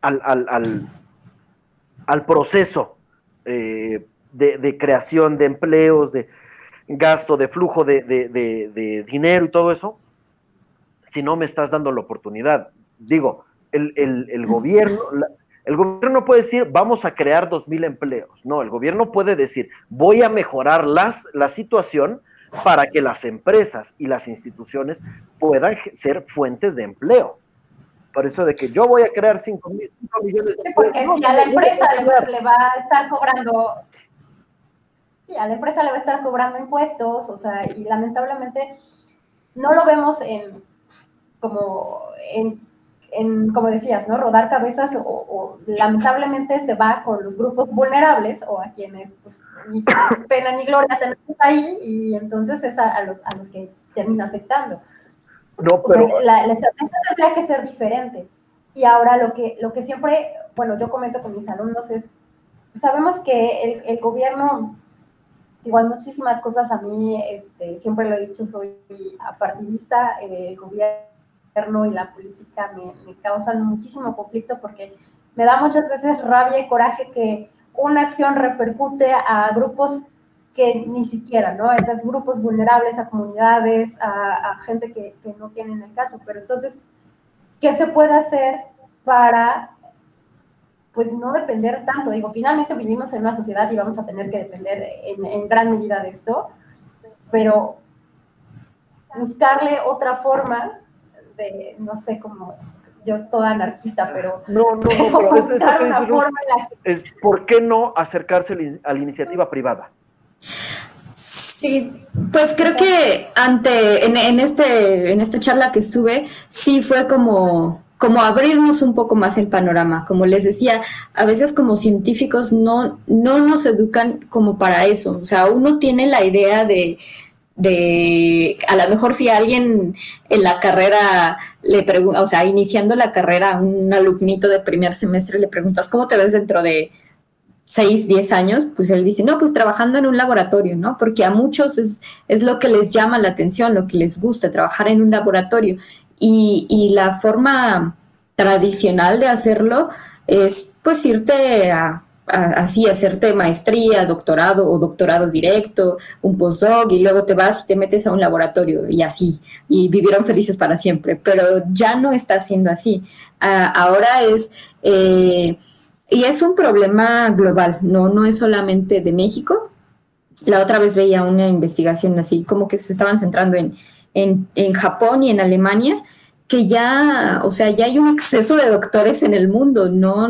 [SPEAKER 1] al, al, proceso eh, de, creación de empleos, de gasto, de flujo de, dinero y todo eso, si no me estás dando la oportunidad? Digo, el, gobierno... el gobierno no puede decir, vamos a crear dos mil empleos. No, el gobierno puede decir, voy a mejorar las, la situación para que las empresas y las instituciones puedan ser fuentes de empleo. Por eso de que yo voy a crear 5 millones
[SPEAKER 2] de Porque si a la empresa le, va a estar cobrando, sí, a la empresa le va a estar cobrando impuestos, o sea, y lamentablemente no lo vemos en, como, en, en como decías, ¿no? Rodar cabezas o, lamentablemente se va con los grupos vulnerables o a quienes pues, ni pena ni gloria tenemos ahí y entonces es a, los, a los, que termina afectando.
[SPEAKER 1] No, pero...
[SPEAKER 2] la, estrategia tendría que ser diferente. Y ahora lo que, lo que siempre, bueno, yo comento con mis alumnos es, sabemos que el, el gobierno, igual muchísimas cosas a mí, este, siempre lo he dicho, soy apartidista, eh, el gobierno y la política me, me causan muchísimo conflicto porque me da muchas veces rabia y coraje que una acción repercute a grupos que ni siquiera, ¿no? A esos grupos vulnerables, a comunidades, a, gente que, no tienen el caso. Pero entonces, ¿qué se puede hacer para, pues, no depender tanto? Digo, finalmente vivimos en una sociedad y vamos a tener que depender en, en gran medida de esto, pero buscarle otra forma de, no sé cómo yo toda anarquista, pero...
[SPEAKER 1] No, no, no, pero es, es, es, ¿por qué no acercarse a la iniciativa privada?
[SPEAKER 3] Sí, pues creo que ante, en, este, en esta charla que estuve, sí fue como, como abrirnos un poco más el panorama. Como les decía, a veces como científicos no, no nos educan como para eso. O sea, uno tiene la idea de, de a lo mejor si alguien en la carrera le pregunta, o sea, iniciando la carrera un alumnito de primer semestre le preguntas, ¿cómo te ves dentro de 6, 10 años? Pues él dice, no, pues trabajando en un laboratorio, ¿no? Porque a muchos es, es lo que les llama la atención, lo que les gusta, trabajar en un laboratorio. Y, y la forma tradicional de hacerlo es pues irte a así hacerte maestría, doctorado o doctorado directo, un postdoc y luego te vas y te metes a un laboratorio y así, y vivieron felices para siempre, pero ya no está siendo así. ahora es, eh, y es un problema global, no, no es solamente de México. La otra vez veía una investigación así, como que se estaban centrando en, en, en Japón y en Alemania, que ya, o sea, ya hay un exceso de doctores en el mundo, no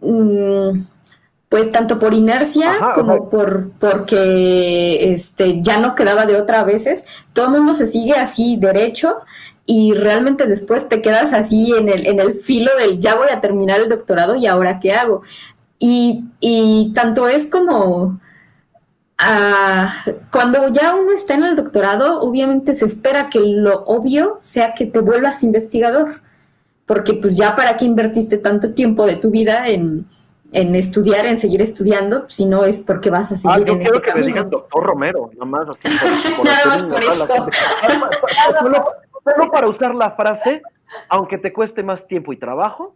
[SPEAKER 3] pues tanto por inercia como por porque este ya no quedaba de otra veces, todo el mundo se sigue así derecho y realmente después te quedas así en el, en el filo del ya voy a terminar el doctorado y ahora qué hago. Y, y tanto es como ah, cuando ya uno está en el doctorado, obviamente se espera que lo obvio sea que te vuelvas investigador porque pues ya para qué invertiste tanto tiempo de tu vida en, en estudiar, en seguir estudiando, si no es porque vas a ah, seguir en ese camino. me digan
[SPEAKER 1] doctor Romero, nada más así. nada más por eso. Solo, para usar la frase, aunque te cueste más tiempo y trabajo,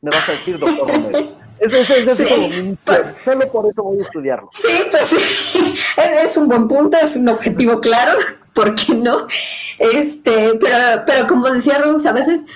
[SPEAKER 1] me vas a decir doctor Romero. Es, es, es, como solo por eso voy a estudiarlo.
[SPEAKER 3] Sí, pues sí, es, un buen punto, es un objetivo claro, ¿por qué no? Este, pero, pero como decía Rose, a veces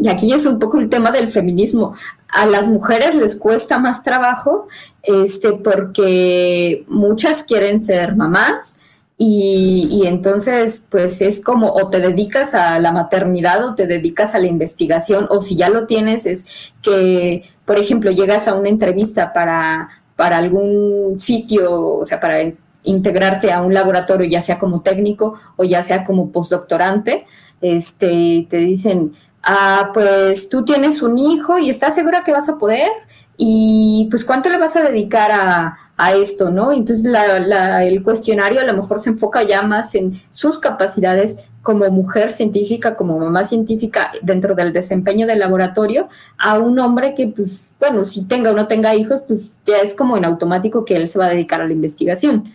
[SPEAKER 3] y aquí es un poco el tema del feminismo. A las mujeres les cuesta más trabajo, este, porque muchas quieren ser mamás y, y, entonces, pues es como o te dedicas a la maternidad o te dedicas a la investigación, o si ya lo tienes, es que, por ejemplo, llegas a una entrevista para, para algún sitio, o sea, para integrarte a un laboratorio, ya sea como técnico o ya sea como postdoctorante, este, te dicen, ah, pues tú tienes un hijo y estás segura que vas a poder y pues cuánto le vas a dedicar a, esto, ¿no? Entonces el cuestionario a lo mejor se enfoca ya más en sus capacidades como mujer científica, como mamá científica dentro del desempeño del laboratorio, a un hombre que, pues, bueno, si tenga o no tenga hijos, pues ya es como en automático que él se va a dedicar a la investigación.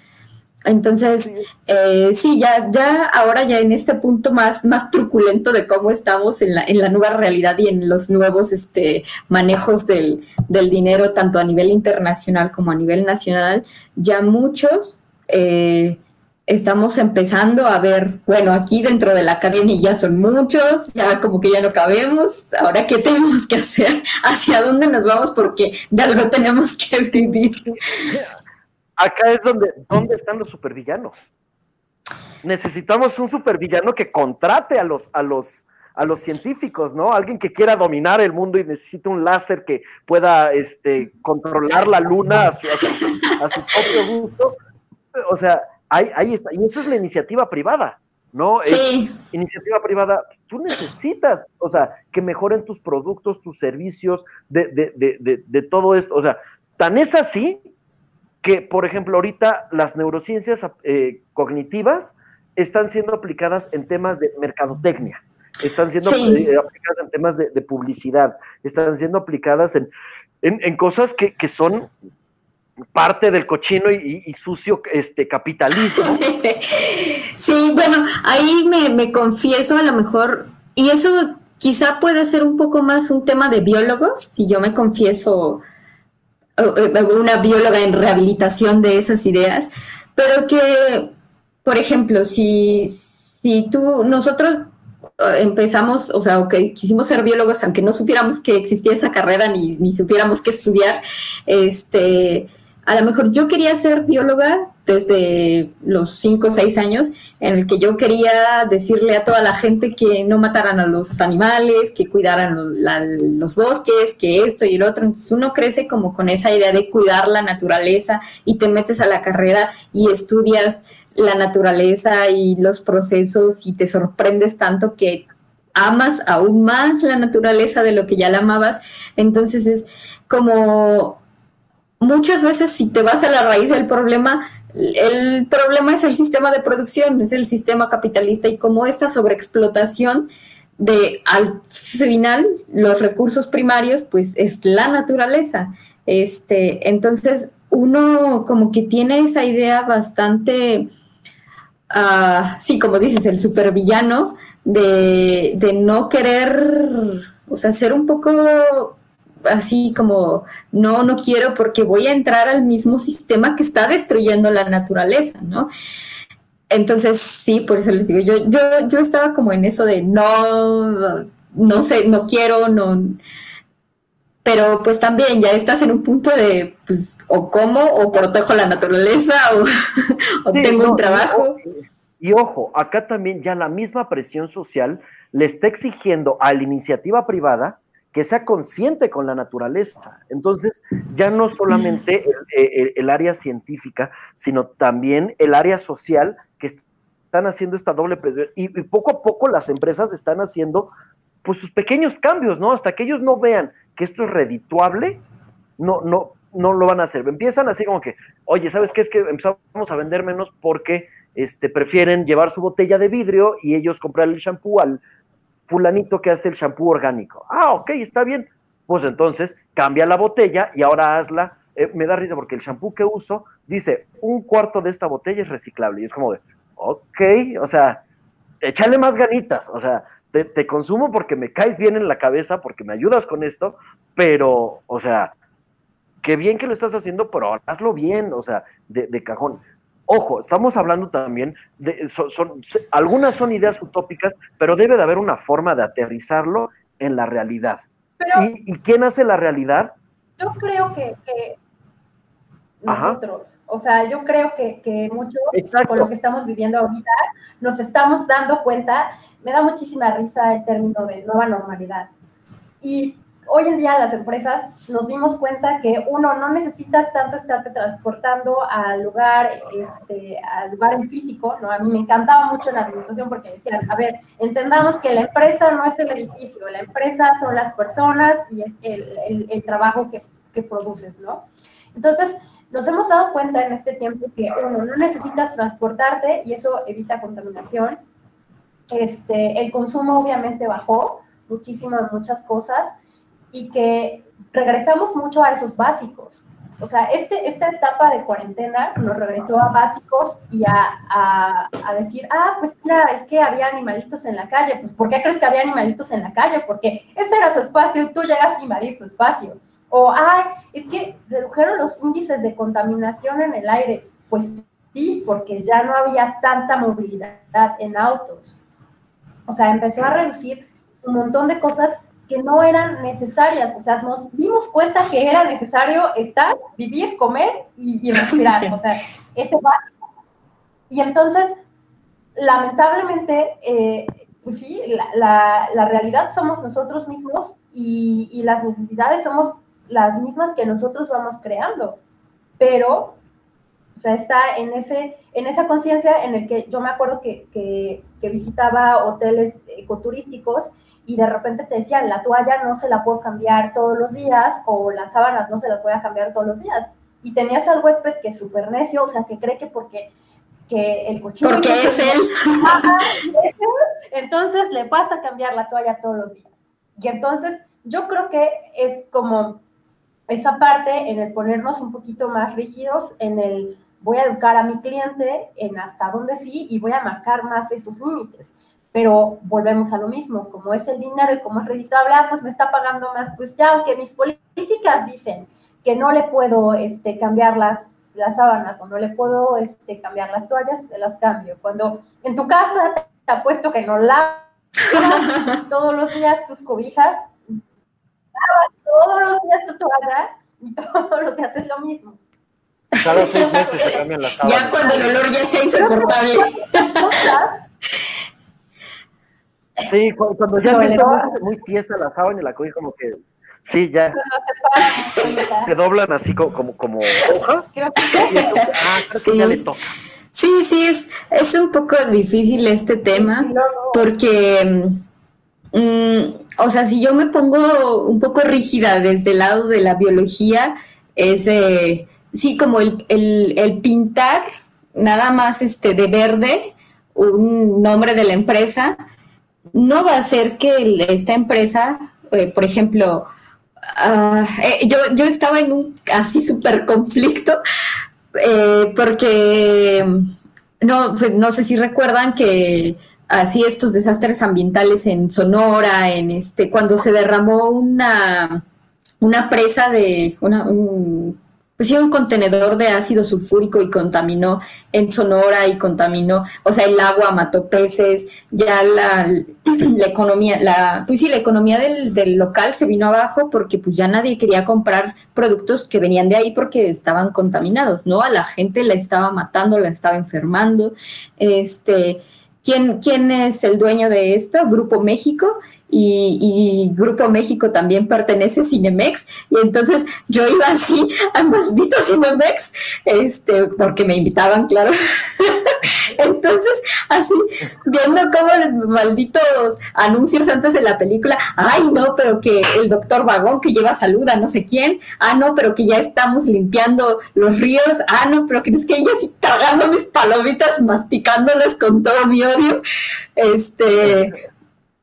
[SPEAKER 3] Entonces, eh, sí, ya, ya ahora ya en este punto más, más truculento de cómo estamos en la, en la nueva realidad y en los nuevos este, manejos del, del dinero, tanto a nivel internacional como a nivel nacional, ya muchos eh, estamos empezando a ver, bueno, aquí dentro de la academia ya son muchos, ya como que ya no cabemos, ahora qué tenemos que hacer, hacia dónde nos vamos, porque de algo tenemos que vivir
[SPEAKER 1] acá es donde, ¿dónde están los supervillanos? Necesitamos un supervillano que contrate a los, a los, a los científicos, ¿no? Alguien que quiera dominar el mundo y necesita un láser que pueda este, controlar la luna a su, propio gusto. O sea, ahí, ahí, está. Y eso es la iniciativa privada, ¿no?
[SPEAKER 3] Sí.
[SPEAKER 1] iniciativa privada. Tú necesitas, o sea, que mejoren tus productos, tus servicios, de, de, de, de todo esto. O sea, tan es así que, por ejemplo, ahorita las neurociencias eh, cognitivas están siendo aplicadas en temas de mercadotecnia, están siendo eh, aplicadas en temas de, publicidad, están siendo aplicadas en, en, cosas que, que, son parte del cochino y, sucio este capitalismo.
[SPEAKER 3] Sí, bueno, ahí me, me confieso a lo mejor, y eso quizá puede ser un poco más un tema de biólogos, si yo me confieso una bióloga en rehabilitación de esas ideas, pero que, por ejemplo, si, si tú, nosotros empezamos, o sea, que quisimos ser biólogos, aunque no supiéramos que existía esa carrera ni, ni supiéramos qué estudiar, este, a lo mejor yo quería ser bióloga desde los 5 o 6 años, en el que yo quería decirle a toda la gente que no mataran a los animales, que cuidaran los bosques, que esto y el otro. Entonces uno crece como con esa idea de cuidar la naturaleza y te metes a la carrera y estudias la naturaleza y los procesos y te sorprendes tanto que amas aún más la naturaleza de lo que ya la amabas. Entonces es como muchas veces si te vas a la raíz del problema, el problema es el sistema de producción, es el sistema capitalista y como esa sobreexplotación de al final los recursos primarios, pues es la naturaleza. Este, entonces uno como que tiene esa idea bastante, uh, sí, como dices, el supervillano de, de no querer, o sea, ser un poco así como, no, no quiero porque voy a entrar al mismo sistema que está destruyendo la naturaleza, ¿no? Entonces, sí, por eso les digo, yo, yo, yo estaba como en eso de no, no sé, no quiero, no, pero pues también ya estás en un punto de, pues, o como, o protejo la naturaleza, o, tengo un trabajo.
[SPEAKER 1] y ojo, acá también ya la misma presión social le está exigiendo a la iniciativa privada que sea consciente con la naturaleza. Entonces, ya no solamente el, área científica, sino también el área social que están haciendo esta doble presión. Y, poco a poco las empresas están haciendo pues sus pequeños cambios, ¿no? Hasta que ellos no vean que esto es redituable, no, no, no lo van a hacer. Empiezan así como que, oye, ¿sabes qué? Es que empezamos a vender menos porque este, prefieren llevar su botella de vidrio y ellos comprar el shampoo al fulanito que hace el shampoo orgánico. Ah, ok, está bien. pues entonces cambia la botella y ahora hazla. Eh, me da risa porque el shampoo que uso dice un cuarto de esta botella es reciclable y es como de, ok, o sea, échale más ganitas, o sea, te, consumo porque me caes bien en la cabeza, porque me ayudas con esto, pero, o sea, qué bien que lo estás haciendo, pero hazlo bien, o sea, de, cajón. Ojo, estamos hablando también de, son, algunas son ideas utópicas, pero debe de haber una forma de aterrizarlo en la realidad. ¿Y, quién hace la realidad?
[SPEAKER 2] Yo creo que, nosotros, o sea, yo creo que, que mucho con lo que estamos viviendo ahorita, nos estamos dando cuenta me da muchísima risa el término de nueva normalidad. Y hoy en día las empresas nos dimos cuenta que uno no necesitas tanto estarte transportando al lugar, este, al lugar en físico, ¿no? A mí me encantaba mucho la administración porque decían, a ver, entendamos que la empresa no es el edificio, la empresa son las personas y es el, el, trabajo que, que produces, ¿no? Entonces, nos hemos dado cuenta en este tiempo que uno no necesitas transportarte y eso evita contaminación este, el consumo obviamente bajó muchísimo de muchas cosas y que regresamos mucho a esos básicos. O sea, este, esta etapa de cuarentena nos regresó a básicos y a, a, decir, ah, pues mira, es que había animalitos en la calle. Pues, ¿por qué crees que había animalitos en la calle? Porque ese era su espacio, tú llegas a invadir su espacio. O, ay, es que redujeron los índices de contaminación en el aire. Pues sí, porque ya no había tanta movilidad en autos. O sea, empezó a reducir un montón de cosas que no eran necesarias. O sea, nos dimos cuenta que era necesario estar, vivir, comer y, respirar. O sea, ese va. Y entonces, lamentablemente, eh, pues sí, la, realidad somos nosotros mismos y, y las necesidades somos las mismas que nosotros vamos creando. Pero o sea, está en, ese, en esa conciencia en el que yo me acuerdo que, que, visitaba hoteles ecoturísticos y de repente te decían, la toalla no se la puedo cambiar todos los días o las sábanas no se las voy a cambiar todos los días. Y tenías al huésped que es súper necio, o sea, que cree que porque que el cochino...
[SPEAKER 3] Porque es él.
[SPEAKER 2] Entonces le pasa a cambiar la toalla todos los días. Y entonces yo creo que es como esa parte en el ponernos un poquito más rígidos, en el voy a educar a mi cliente en hasta dónde sí y voy a marcar más esos límites. Pero volvemos a lo mismo, como es el dinero y como es redituable, ah, pues me está pagando más, pues ya, aunque mis políticas dicen que no le puedo este, cambiar las, las sábanas o no le puedo este, cambiar las toallas, te las cambio. Cuando en tu casa te apuesto que no lavas todos los días tus cobijas, lavas todos los días tu toalla y todos los días es lo mismo.
[SPEAKER 1] Cada seis meses se cambian las sábanas.
[SPEAKER 3] Ya cuando el olor ya sea insoportable.
[SPEAKER 1] Sí, cuando, ya se muy tiesa la sábana y la cogí como que Sí, ya. Se doblan así como, como, como hoja. Creo que, ah, creo que ya le toca.
[SPEAKER 3] Sí, sí, es, es un poco difícil este tema porque, mm, o sea, si yo me pongo un poco rígida desde el lado de la biología, es, eh, sí, como el, el, pintar nada más este de verde un nombre de la empresa, no va a hacer que esta empresa, eh, por ejemplo, ah, eh, yo, yo estaba en un así súper conflicto eh, porque no, pues, no sé si recuerdan que así estos desastres ambientales en Sonora, en este, cuando se derramó una, una presa de una, un, pues sí, un contenedor de ácido sulfúrico y contaminó en Sonora y contaminó, o sea, el agua mató peces, ya la, la economía, la, pues sí, la economía del, del, local se vino abajo porque pues ya nadie quería comprar productos que venían de ahí porque estaban contaminados, ¿no? A la gente la estaba matando, la estaba enfermando, este, ¿quién, quién es el dueño de esto? Grupo México, y, Grupo México también pertenece Cinemex y entonces yo iba así a maldito Cinemex, este, porque me invitaban, claro. entonces, así, viendo cómo los malditos anuncios antes de la película, ay no, pero que el doctor Vagón que lleva salud a no sé quién, ah no, pero que ya estamos limpiando los ríos, ah no, pero que es que ella así tragando mis palomitas, masticándolas con todo mi odio, este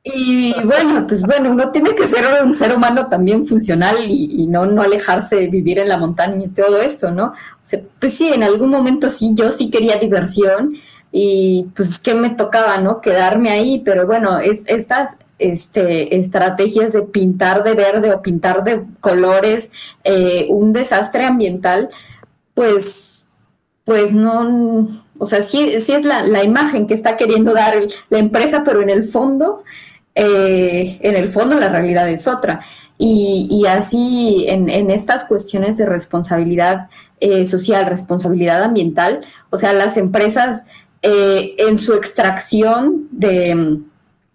[SPEAKER 3] Y bueno, pues bueno, uno tiene que ser un ser humano también funcional y, no, no alejarse vivir en la montaña y todo esto, ¿no? pues sí, en algún momento sí, yo sí quería diversión y pues qué me tocaba, ¿no? Quedarme ahí, pero bueno, es, estas este, estrategias de pintar de verde o pintar de colores eh, un desastre ambiental, pues, pues no, o sea, sí, sí es la, la imagen que está queriendo dar la empresa, pero en el fondo eh, en el fondo la realidad es otra. Y, así en, estas cuestiones de responsabilidad eh, social, responsabilidad ambiental, o sea, las empresas eh, en su extracción de,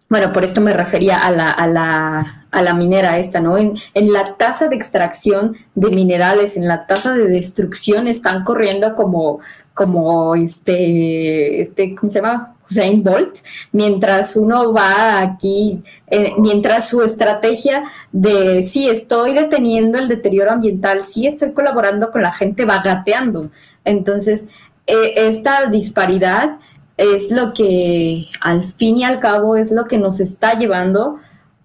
[SPEAKER 3] bueno, por esto me refería a la, a la, a la minera esta, ¿no? En, en, la tasa de extracción de minerales, en la tasa de destrucción están corriendo como, como este, este, ¿cómo se llama? Usain Bolt, mientras uno va aquí, eh, mientras su estrategia de sí, estoy deteniendo el deterioro ambiental, sí estoy colaborando con la gente, va gateando. Entonces, eh, esta disparidad es lo que al fin y al cabo es lo que nos está llevando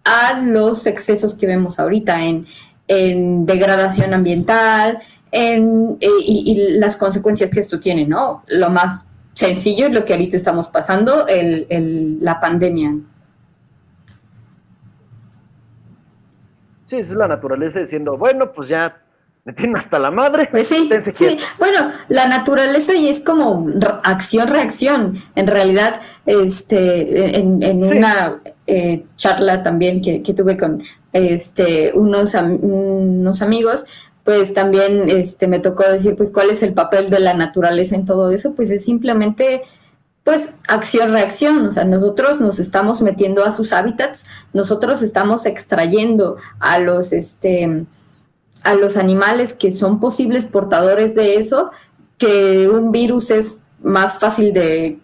[SPEAKER 3] a los excesos que vemos ahorita en, degradación ambiental en, eh, y, las consecuencias que esto tiene, ¿no? Lo más sencillo es lo que ahorita estamos pasando, el, la pandemia.
[SPEAKER 1] Sí, esa es la naturaleza diciendo, bueno, pues ya me tienen hasta la madre.
[SPEAKER 3] Pues sí, sí. Bueno, la naturaleza y es como acción-reacción. En realidad, este, en, una eh, charla también que, que, tuve con este, unos, unos amigos, pues también este, me tocó decir, pues, cuál es el papel de la naturaleza en todo eso, pues es simplemente, pues, acción-reacción, o sea, nosotros nos estamos metiendo a sus hábitats, nosotros estamos extrayendo a los, este, a los animales que son posibles portadores de eso, que un virus es más fácil de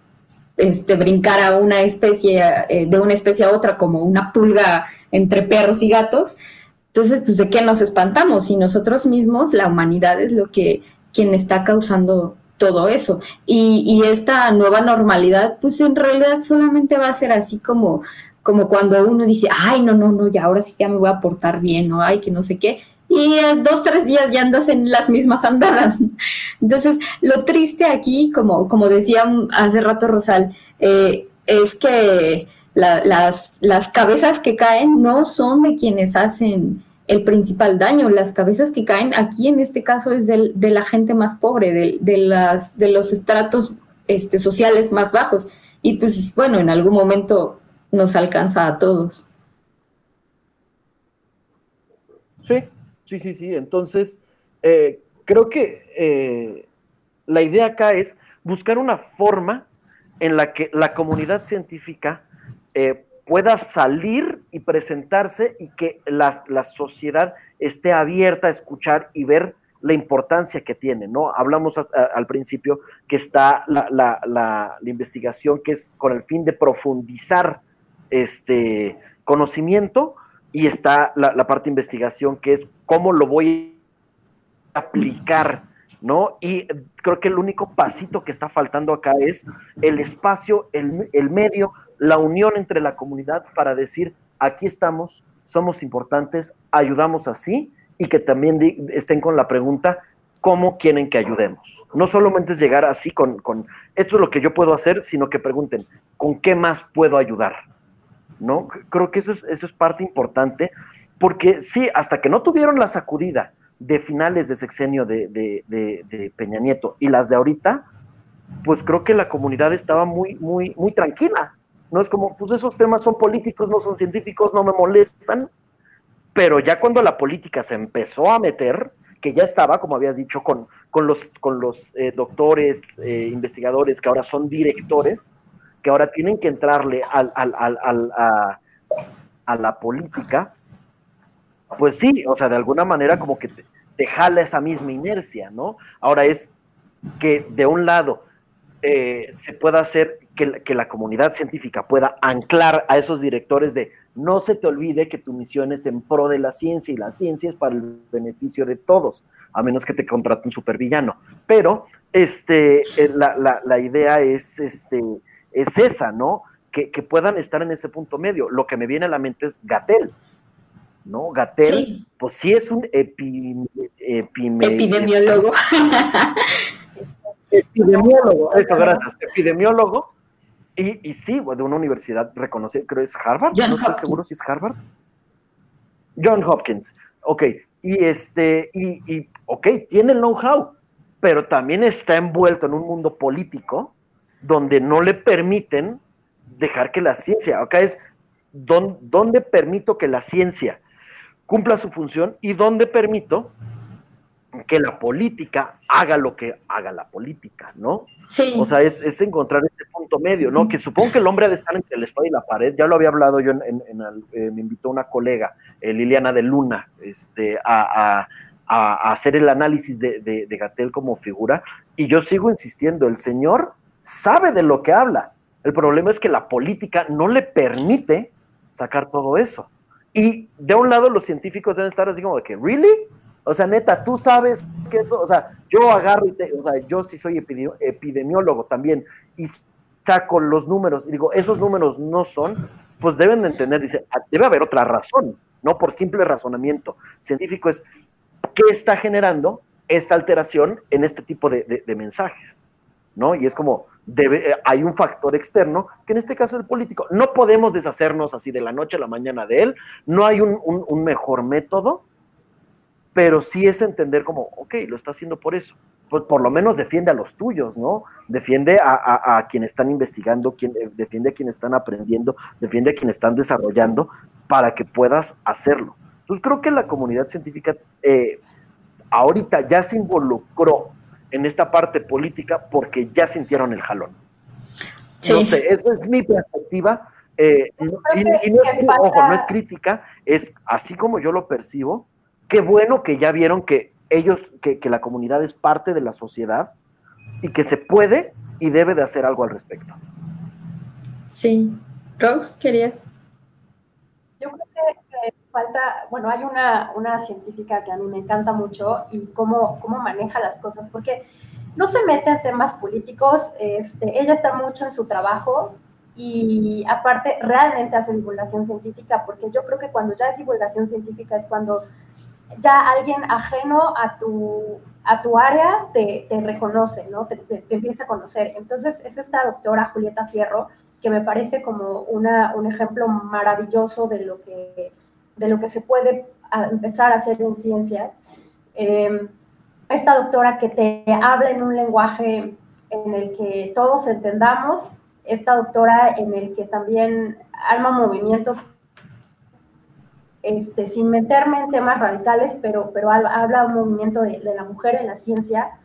[SPEAKER 3] este, brincar a una especie, eh, de una especie a otra, como una pulga entre perros y gatos, entonces, pues de qué nos espantamos si nosotros mismos, la humanidad es lo que quien está causando todo eso. Y, esta nueva normalidad, pues en realidad solamente va a ser así como, como cuando uno dice, ay, no, no, no, ya ahora sí ya me voy a portar bien, o ay, que no sé qué. Y en dos, tres días ya andas en las mismas andadas. Entonces, lo triste aquí, como, como decía hace rato Rosal, eh, es que las, las cabezas que caen no son de quienes hacen el principal daño. Las cabezas que caen aquí en este caso es del, de la gente más pobre, de, de, las, de los estratos este, sociales más bajos. Y pues bueno, en algún momento nos alcanza a todos.
[SPEAKER 1] Sí, sí, sí, sí. Entonces, eh, creo que eh, la idea acá es buscar una forma en la que la comunidad científica eh, pueda salir y presentarse y que la, sociedad esté abierta a escuchar y ver la importancia que tiene, ¿no? Hablamos al principio que está la, investigación que es con el fin de profundizar este conocimiento y está la, parte de investigación que es cómo lo voy a aplicar, ¿no? Y creo que el único pasito que está faltando acá es el espacio, el, el medio la unión entre la comunidad para decir, aquí estamos, somos importantes, ayudamos así y que también estén con la pregunta, ¿cómo quieren que ayudemos? No solamente es llegar así con, esto es lo que yo puedo hacer, sino que pregunten, ¿con qué más puedo ayudar? ¿No? Creo que eso es, eso es parte importante, porque sí, hasta que no tuvieron la sacudida de finales de sexenio de, de Peña Nieto y las de ahorita, pues creo que la comunidad estaba muy, muy, muy tranquila, no es como, pues esos temas son políticos, no son científicos, no me molestan. Pero ya cuando la política se empezó a meter, que ya estaba, como habías dicho, con, con los, con los eh, doctores, eh, investigadores que ahora son directores, que ahora tienen que entrarle al, al, al, a, a, la política, pues sí, o sea, de alguna manera como que te, te jala esa misma inercia, ¿no? Ahora es que de un lado eh, se pueda hacer que, la comunidad científica pueda anclar a esos directores de no se te olvide que tu misión es en pro de la ciencia y la ciencia es para el beneficio de todos, a menos que te contrate un supervillano. Pero este, eh, la, idea es, este, es esa, ¿no? que, puedan estar en ese punto medio. Lo que me viene a la mente es Gatel, ¿no? Gatel, pues sí es un
[SPEAKER 3] epidemiólogo.
[SPEAKER 1] Epidemiólogo, eso, gracias. Epidemiólogo. Y, y sí, de una universidad reconocida, creo es Harvard, no estoy seguro si es Harvard. John Hopkins, ok. Y este, y, y ok, tiene el know-how, pero también está envuelto en un mundo político donde no le permiten dejar que la ciencia, acá es donde permito que la ciencia cumpla su función y donde permito que la política haga lo que haga la política, ¿no? Sí. O sea, es, encontrar este punto medio, ¿no? Que supongo que el hombre ha de estar entre el espada y la pared, ya lo había hablado yo, en, eh, me invitó una colega, eh, Liliana de Luna, este, a, a, hacer el análisis de, de, Gatel como figura, y yo sigo insistiendo, el señor sabe de lo que habla. El problema es que la política no le permite sacar todo eso. Y de un lado los científicos deben estar así como de que, ¿really? O sea, neta, tú sabes que eso, o sea, yo agarro y te, o sea, yo sí soy epidemiólogo también y saco los números y digo, esos números no son, pues deben de entender, dice, ah, debe haber otra razón, no por simple razonamiento científico es, ¿qué está generando esta alteración en este tipo de, mensajes? ¿No? Y es como, debe, eh, hay un factor externo, que en este caso es el político. No podemos deshacernos así de la noche a la mañana de él, no hay un, mejor método, pero sí es entender como, ok, lo está haciendo por eso. Pues por lo menos defiende a los tuyos, ¿no? Defiende a, a, quienes están investigando, quien, eh, defiende a quienes están aprendiendo, defiende a quienes están desarrollando para que puedas hacerlo. Entonces creo que la comunidad científica eh, ahorita ya se involucró en esta parte política porque ya sintieron el jalón. Sí. No sé, esa es mi perspectiva. Eh, y, no es, ojo, no es crítica, es así como yo lo percibo. Qué bueno que ya vieron que ellos, que, que la comunidad es parte de la sociedad y que se puede y debe de hacer algo al respecto.
[SPEAKER 3] Sí. Rose, ¿querías?
[SPEAKER 2] Yo creo que falta, bueno, hay una, una científica que a mí me encanta mucho y cómo, cómo maneja las cosas, porque no se mete en temas políticos, este, ella está mucho en su trabajo y aparte realmente hace divulgación científica, porque yo creo que cuando ya es divulgación científica es cuando ya alguien ajeno a tu, a tu área te, te reconoce, ¿no? Te, empieza a conocer. Entonces es esta doctora Julieta Fierro, que me parece como una, un ejemplo maravilloso de lo que de lo que se puede empezar a hacer en ciencias. Em, esta doctora que te habla en un lenguaje en el que todos entendamos, esta doctora en el que también arma movimiento, este, sin meterme en temas radicales, pero, pero habla un movimiento de, la mujer en la ciencia,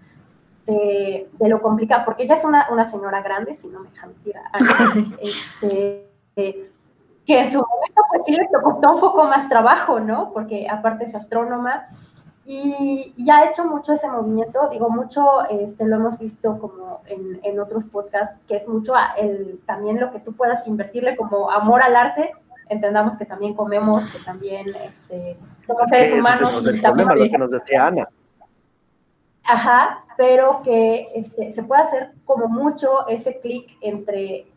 [SPEAKER 2] de, lo complicado, porque ella es una, una, señora grande, si no me deja mentir, este, que en su momento pues sí le costó un poco más trabajo, ¿no? Porque aparte es astrónoma y, ya ha hecho mucho ese movimiento, digo mucho, este, lo hemos visto como en, en otros podcasts, que es mucho el, también lo que tú puedas invertirle como amor al arte, entendamos que también comemos, que también este, somos seres humanos.
[SPEAKER 1] y también, lo que nos decía Ana.
[SPEAKER 2] Ajá, pero que este, se puede hacer como mucho ese clic entre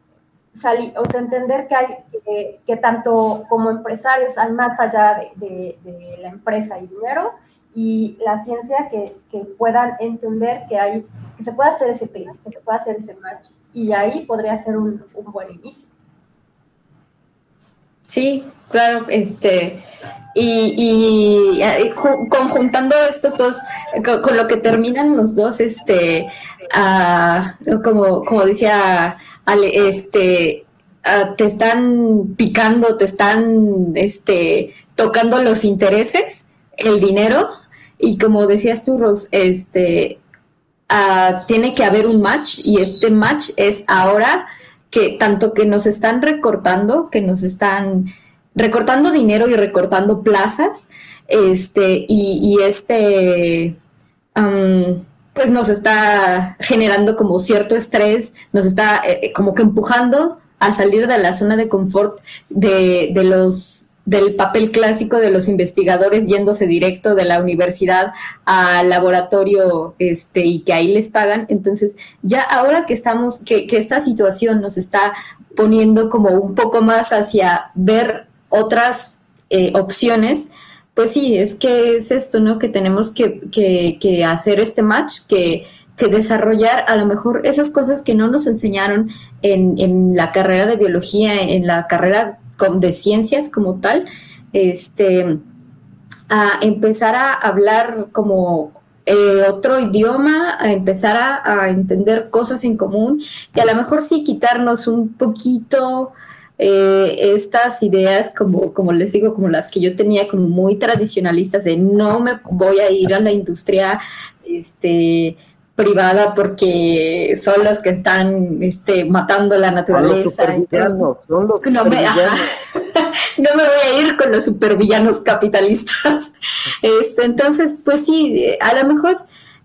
[SPEAKER 2] salir, o sea, entender que hay, que tanto como empresarios hay más allá de, la empresa y dinero, y la ciencia que, puedan entender que hay, que se puede hacer ese clic, que se puede hacer ese match, y ahí podría ser un, buen inicio.
[SPEAKER 3] Sí, claro, este, y, conjuntando estos dos, con, lo que terminan los dos, este, ah, como, como decía este, ah, te están picando, te están este, tocando los intereses, el dinero, y como decías tú, Rose, este, uh, tiene que haber un match, y este match es ahora que tanto que nos están recortando, que nos están recortando dinero y recortando plazas, este, y, este pues nos está generando como cierto estrés, nos está eh, eh, como que empujando a salir de la zona de confort de, de los del papel clásico de los investigadores yéndose directo de la universidad al laboratorio este y que ahí les pagan entonces ya ahora que estamos que, que esta situación nos está poniendo como un poco más hacia ver otras eh, opciones, pues sí, es que es esto, ¿no? Que tenemos que, que, hacer este match, que, que, desarrollar a lo mejor esas cosas que no nos enseñaron en, en la carrera de biología, en la carrera de ciencias como tal, este, a empezar a hablar como eh, otro idioma, a empezar a, entender cosas en común y a lo mejor sí quitarnos un poquito eh, estas ideas, como, como les digo, como las que yo tenía como muy tradicionalistas de no me voy a ir a la industria este, privada porque son los que están este, matando la naturaleza. Son los no, me, no me voy a ir con los supervillanos capitalistas. Este, entonces, pues sí, a lo mejor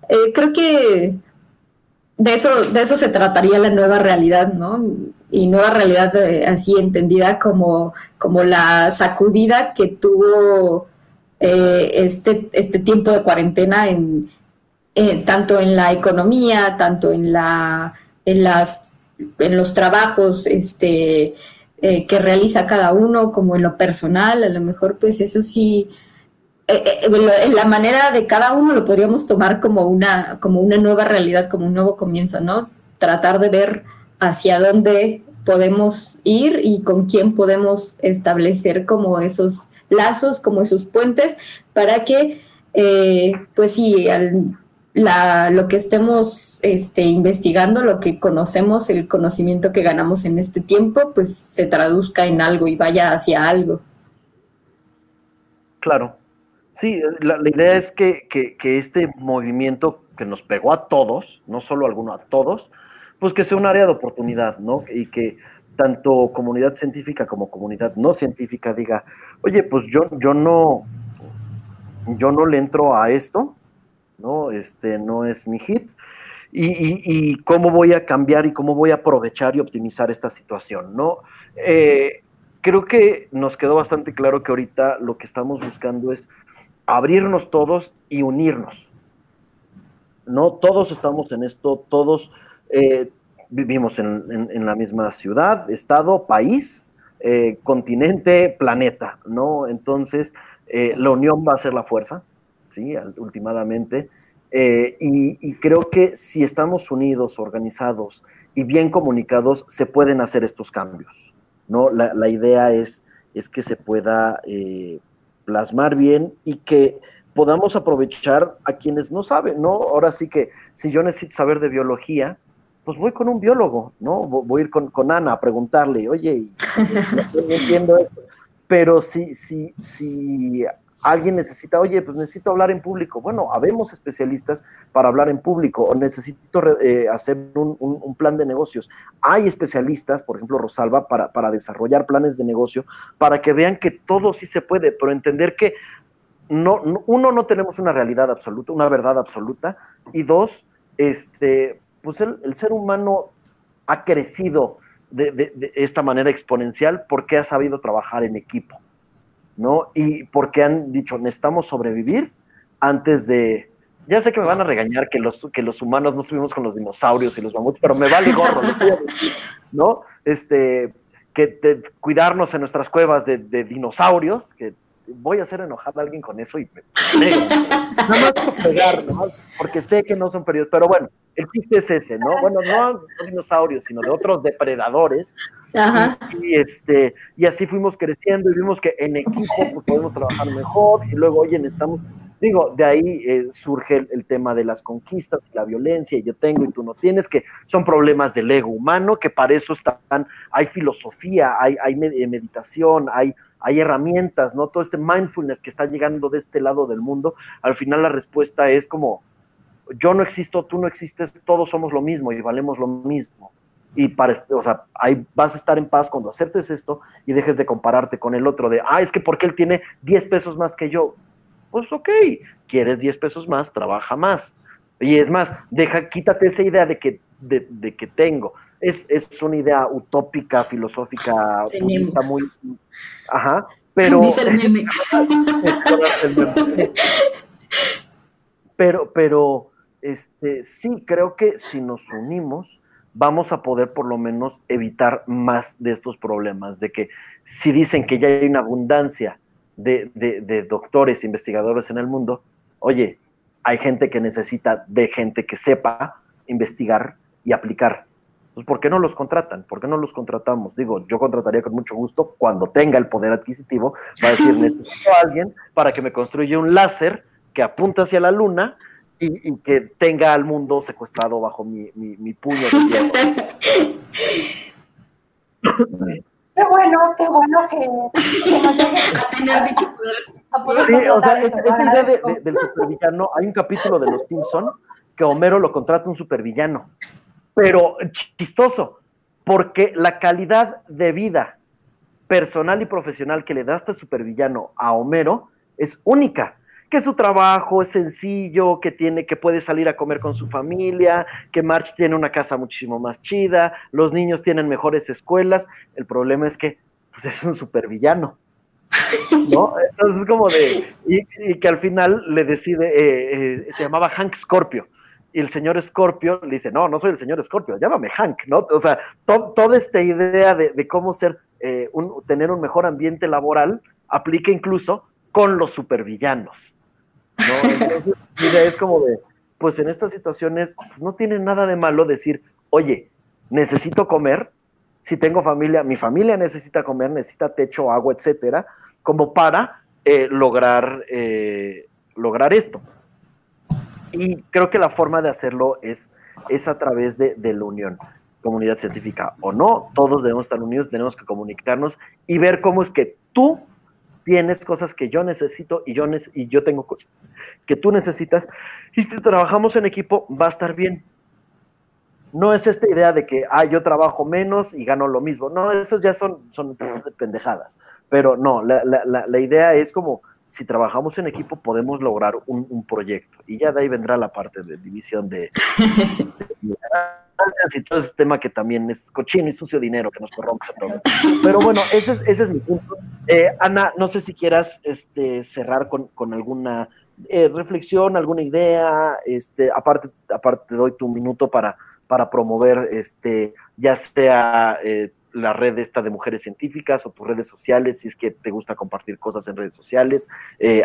[SPEAKER 3] eh, creo que de eso, de eso se trataría la nueva realidad, ¿no? Y nueva realidad eh, así entendida como, como la sacudida que tuvo eh, este, este tiempo de cuarentena en, tanto en la economía, tanto en la en las en los trabajos este eh, que realiza cada uno, como en lo personal, a lo mejor pues eso sí, eh, eh, en la manera de cada uno lo podríamos tomar como una, como una nueva realidad, como un nuevo comienzo, ¿no? Tratar de ver hacia dónde podemos ir y con quién podemos establecer como esos lazos, como esos puentes, para que, pues sí, al la, lo que estemos este, investigando, lo que conocemos, el conocimiento que ganamos en este tiempo, pues se traduzca en algo y vaya hacia algo.
[SPEAKER 1] Claro. Sí, la, idea es que, este movimiento que nos pegó a todos, no solo a alguno, a todos, pues que sea un área de oportunidad, ¿no? Y que tanto comunidad científica como comunidad no científica diga, oye, pues yo, yo no, yo no le entro a esto, ¿no? Este no es mi hit. Y, cómo voy a cambiar y cómo voy a aprovechar y optimizar esta situación, ¿no? Eh, creo que nos quedó bastante claro que ahorita lo que estamos buscando es abrirnos todos y unirnos. No todos estamos en esto, todos eh, vivimos en, la misma ciudad, estado, país, eh, continente, planeta, ¿no? Entonces, la unión va a ser la fuerza, ¿sí? Últimamente. Eh, y, creo que si estamos unidos, organizados y bien comunicados, se pueden hacer estos cambios, ¿no? La, idea es, es que se pueda eh, plasmar bien y que podamos aprovechar a quienes no saben, ¿no? Ahora sí que si yo necesito saber de biología, pues voy con un biólogo, ¿no? Voy a ir con, con Ana a preguntarle, oye, no entiendo esto. Pero si, si, si alguien necesita, oye, pues necesito hablar en público. Bueno, habemos especialistas para hablar en público o necesito eh, hacer un, plan de negocios. Hay especialistas, por ejemplo, Rosalba, para, para desarrollar planes de negocio, para que vean que todo sí se puede, pero entender que no, uno, no tenemos una realidad absoluta, una verdad absoluta, y dos, este, pues el, ser humano ha crecido de esta manera exponencial porque ha sabido trabajar en equipo. ¿No? Y porque han dicho, necesitamos sobrevivir antes de... Ya sé que me van a regañar que los, que los humanos no estuvimos con los dinosaurios y los mamuts, pero me vale gorro, ¿no? Este, que cuidarnos en nuestras cuevas de, dinosaurios, que voy a hacer enojar a alguien con eso y Nada más pegar, ¿no? Porque sé que no son periodos, pero bueno, el chiste es ese, ¿no? Bueno, no de dinosaurios, sino de otros depredadores y, este, y así fuimos creciendo y vimos que en equipo pues, podemos trabajar mejor y luego, oye, estamos, digo, de ahí eh, surge el, tema de las conquistas, la violencia, y yo tengo y tú no tienes, que son problemas del ego humano, que para eso están, hay filosofía, hay, hay eh, meditación, hay, hay herramientas, ¿no? Todo este mindfulness que está llegando de este lado del mundo, al final la respuesta es como, yo no existo, tú no existes, todos somos lo mismo y valemos lo mismo y para, o sea, ahí vas a estar en paz cuando aceptes esto y dejes de compararte con el otro de, ah, es que porque él tiene 10 pesos más que yo. Pues ok, quieres 10 pesos más, trabaja más. Y es más, deja, quítate esa idea de que, de, que tengo. Es, es, una idea utópica, filosófica, está muy... Ajá, pero... pero, pero, este, sí, creo que si nos unimos, vamos a poder por lo menos evitar más de estos problemas, de que si dicen que ya hay una abundancia de, de doctores, investigadores en el mundo, oye, hay gente que necesita de gente que sepa investigar y aplicar. Pues, ¿por qué no los contratan? ¿Por qué no los contratamos? Digo, yo contrataría con mucho gusto cuando tenga el poder adquisitivo para decir, necesito a alguien para que me construya un láser que apunta hacia la luna y, que tenga al mundo secuestrado bajo mi, mi, puño de
[SPEAKER 2] Qué bueno, qué bueno que,
[SPEAKER 1] Sí, o sea, esa idea del supervillano, hay un capítulo de Los Simpson que Homero lo contrata un supervillano, pero chistoso, porque la calidad de vida personal y profesional que le da este supervillano a Homero es única que su trabajo es sencillo, que tiene, que puede salir a comer con su familia, que March tiene una casa muchísimo más chida, los niños tienen mejores escuelas. El problema es que pues, es un supervillano. ¿No? Entonces es como de. Y, que al final le decide, eh, eh, se llamaba Hank Scorpio. Y el señor Scorpio le dice: No, no soy el señor Scorpio, llámame Hank, ¿no? O sea, toda esta idea de, cómo ser, eh, un, tener un mejor ambiente laboral aplica incluso con los supervillanos. ¿No? Entonces, es como de, pues en estas situaciones pues, no tiene nada de malo decir, oye, necesito comer, si tengo familia, mi familia necesita comer, necesita techo, agua, etcétera, como para eh, lograr, eh, lograr esto. Y creo que la forma de hacerlo es, es a través de, de la unión comunidad científica o no, todos debemos estar unidos, tenemos que comunicarnos y ver cómo es que tú tienes cosas que yo necesito y yo, y yo tengo cosas que tú necesitas. Y si trabajamos en equipo, va a estar bien. No es esta idea de que, ah, yo trabajo menos y gano lo mismo. No, esas ya son, son pendejadas. Pero no, la, la, la idea es como, si trabajamos en equipo podemos lograr un, proyecto. Y ya de ahí vendrá la parte de división de, y todo ese tema que también es cochino y sucio dinero que nos corrompe a todos. Pero bueno, ese es, ese es mi punto. Eh, Ana, no sé si quieras este, cerrar con, con alguna eh, reflexión, alguna idea, este, aparte, aparte te doy tu minuto para, para promover este, ya sea eh, la red esta de mujeres científicas o tus redes sociales, si es que te gusta compartir cosas en redes sociales.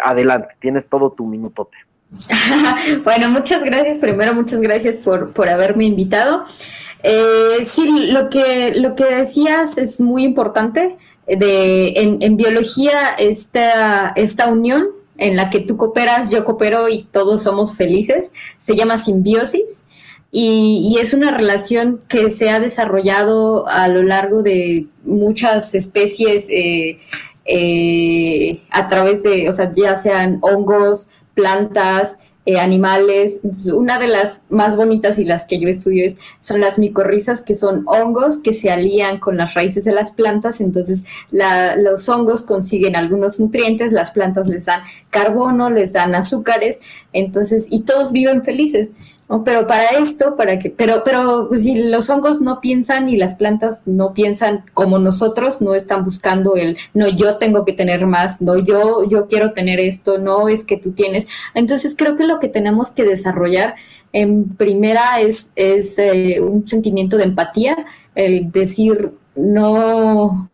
[SPEAKER 1] adelante, tienes todo tu minutote.
[SPEAKER 3] bueno, muchas gracias. Primero, muchas gracias por, por haberme invitado. Eh, sí, lo que, lo que decías es muy importante. De, en, biología, esta, esta unión en la que tú cooperas, yo coopero y todos somos felices, se llama simbiosis. Y, es una relación que se ha desarrollado a lo largo de muchas especies eh, eh, a través de, o sea, ya sean hongos, plantas, eh, animales. una de las más bonitas y las que yo estudio es, son las micorrizas, que son hongos que se alían con las raíces de las plantas. Entonces, los hongos consiguen algunos nutrientes, las plantas les dan carbono, les dan azúcares, entonces, y todos viven felices. Pero para esto, para que, pero, pero pues, si los hongos no piensan y las plantas no piensan como nosotros, no están buscando el, no, yo tengo que tener más, no, yo, yo quiero tener esto, no es que tú tienes. Entonces creo que lo que tenemos que desarrollar en primera es, es eh, un sentimiento de empatía, el decir, no,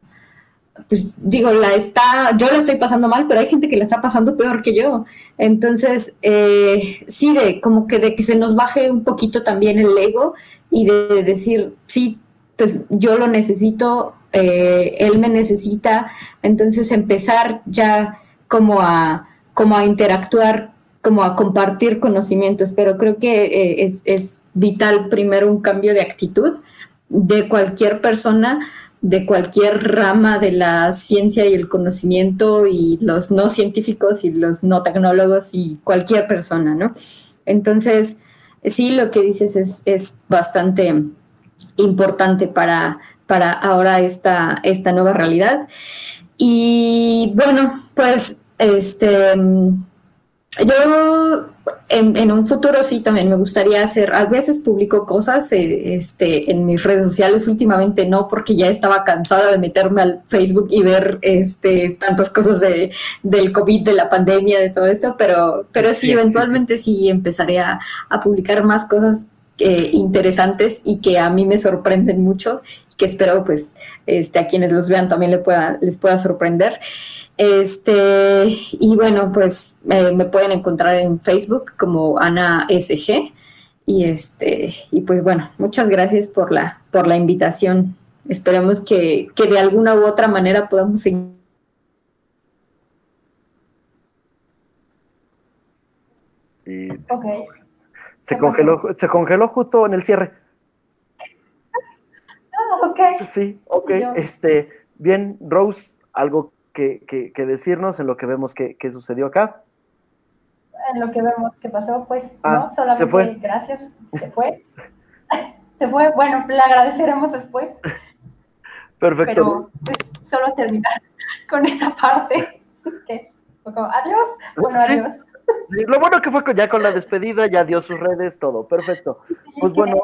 [SPEAKER 3] pues digo, la está, yo la estoy pasando mal, pero hay gente que la está pasando peor que yo. Entonces, eh, sí, de como que de que se nos baje un poquito también el ego y de decir, sí, pues yo lo necesito, eh, él me necesita, entonces empezar ya como a, como a interactuar, como a compartir conocimientos, pero creo que eh, es, es vital primero un cambio de actitud de cualquier persona de cualquier rama de la ciencia y el conocimiento y los no científicos y los no tecnólogos y cualquier persona, ¿no? Entonces, sí, lo que dices es, es bastante importante para, para ahora esta, esta nueva realidad. Y bueno, pues este yo en, un futuro sí también me gustaría hacer, a veces publico cosas eh, este, en mis redes sociales, últimamente no, porque ya estaba cansada de meterme al Facebook y ver este, tantas cosas de, del COVID, de la pandemia, de todo esto, pero, pero sí, eventualmente sí empezaré a, publicar más cosas eh, interesantes y que a mí me sorprenden mucho, que espero pues este, a quienes los vean también les pueda, les pueda sorprender. Este, y bueno, pues eh, me pueden encontrar en Facebook como Ana SG. Y este, y pues bueno, muchas gracias por la, por la invitación. Esperemos que, que de alguna u otra manera podamos seguir.
[SPEAKER 1] okay. Se congeló, se congeló justo en el cierre.
[SPEAKER 2] Ah, ok.
[SPEAKER 1] Sí, ok. Este, bien, Rose, algo que, que, decirnos en lo que vemos que, sucedió acá.
[SPEAKER 2] En lo que vemos que pasó, pues, ah, no, solamente se fue. gracias, se fue. se fue, bueno, le agradeceremos después.
[SPEAKER 1] Perfecto.
[SPEAKER 2] Pero pues, solo terminar con esa parte. Que adiós. Bueno, adiós.
[SPEAKER 1] Lo bueno que fue ya con la despedida, ya dio sus redes, todo, perfecto. pues bueno.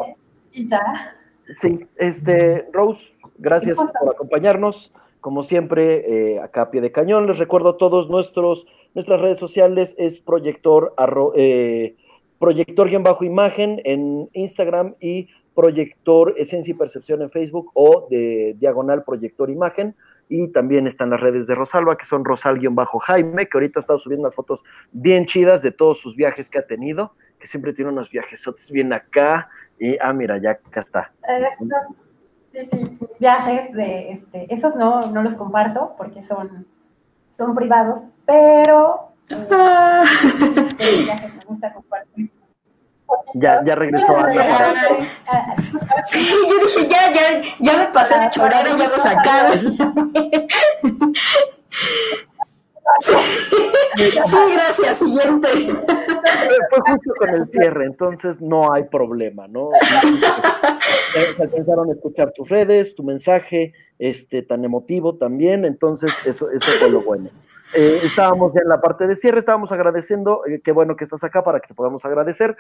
[SPEAKER 2] Y ya.
[SPEAKER 1] Sí, este, Rose, gracias por acompañarnos. Como siempre, eh, acá a pie de cañón, les recuerdo a todos nuestros, nuestras redes sociales, es proyector, eh, bajo imagen en Instagram y proyector esencia y percepción en Facebook o de diagonal proyector imagen. Y también están las redes de Rosalba, que son Rosal-Jaime, que ahorita ha estado subiendo unas fotos bien chidas de todos sus viajes que ha tenido, que siempre tiene unos viajes bien acá. Y, ah, mira, ya acá está.
[SPEAKER 2] sí, sí, viajes de, este, esos no, no los comparto porque son, son privados, pero ah. viajes me gusta compartir
[SPEAKER 1] ya, ya regresó Ana.
[SPEAKER 3] Sí, yo dije, ya, ya, ya me pasé de chorero, ya lo sacaron. Sí, gracias, siguiente.
[SPEAKER 1] Fue justo con el cierre, entonces no hay problema, ¿no? Se alcanzaron a escuchar tus redes, tu mensaje, este, tan emotivo también, entonces eso, eso fue lo bueno. Eh, estábamos ya en la parte de cierre, estábamos agradeciendo, eh, qué bueno que estás acá para que podamos agradecer.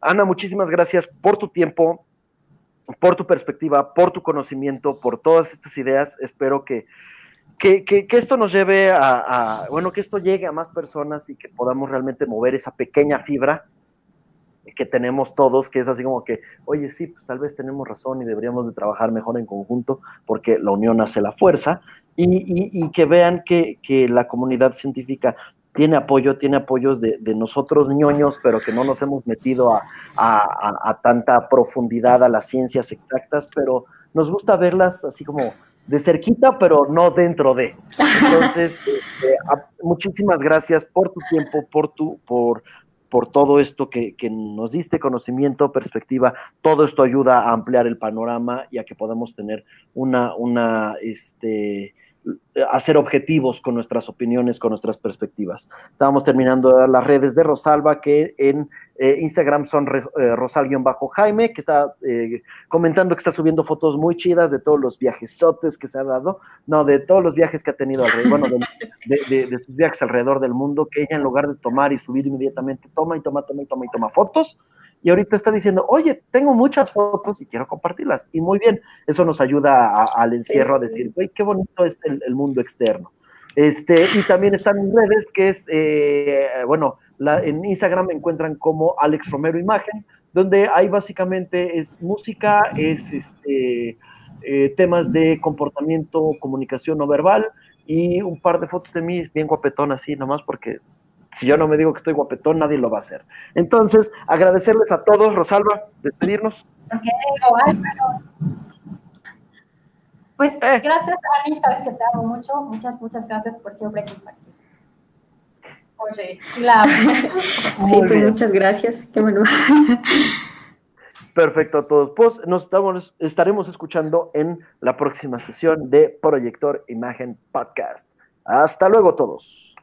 [SPEAKER 1] Ana, muchísimas gracias por tu tiempo, por tu perspectiva, por tu conocimiento, por todas estas ideas. Espero que, que, que, esto nos lleve a, bueno, que esto llegue a más personas y que podamos realmente mover esa pequeña fibra que tenemos todos, que es así como que, oye, sí, pues tal vez tenemos razón y deberíamos de trabajar mejor en conjunto porque la unión hace la fuerza y, que vean que, la comunidad científica tiene apoyo, tiene apoyos de, nosotros ñoños, pero que no nos hemos metido a, a, tanta profundidad a las ciencias exactas, pero nos gusta verlas así como de cerquita, pero no dentro de. Entonces, este, muchísimas gracias por tu tiempo, por tu, por, por todo esto que, nos diste conocimiento, perspectiva, todo esto ayuda a ampliar el panorama y a que podamos tener una, una, este, hacer objetivos con nuestras opiniones, con nuestras perspectivas. Estábamos terminando las redes de Rosalba, que en eh, Instagram son eh, Rosal-Jaime, que está eh, comentando que está subiendo fotos muy chidas de todos los viajesotes que se ha dado, no, de todos los viajes que ha tenido alrededor, bueno, de, de, sus viajes alrededor del mundo, que ella en lugar de tomar y subir inmediatamente, toma y toma, toma y toma y toma fotos, y ahorita está diciendo, oye, tengo muchas fotos y quiero compartirlas. Y muy bien, eso nos ayuda al encierro a decir, güey, qué bonito es el, mundo externo. Este, y también están en redes, que es, eh, bueno, la, en Instagram me encuentran como Alex Romero Imagen, donde hay básicamente es música, es este, eh, temas de comportamiento, comunicación no verbal y un par de fotos de mí bien guapetón así, nomás porque si yo no me digo que estoy guapetón, nadie lo va a hacer. Entonces, agradecerles a todos, Rosalba, despedirnos.
[SPEAKER 2] Pues eh. gracias, Ani, sabes que te amo mucho. Muchas, muchas gracias por siempre compartir. Oye, la...
[SPEAKER 3] sí, pues muchas gracias. Qué bueno.
[SPEAKER 1] Perfecto a todos. Pues nos estamos, estaremos escuchando en la próxima sesión de Proyector Imagen Podcast. Hasta luego todos.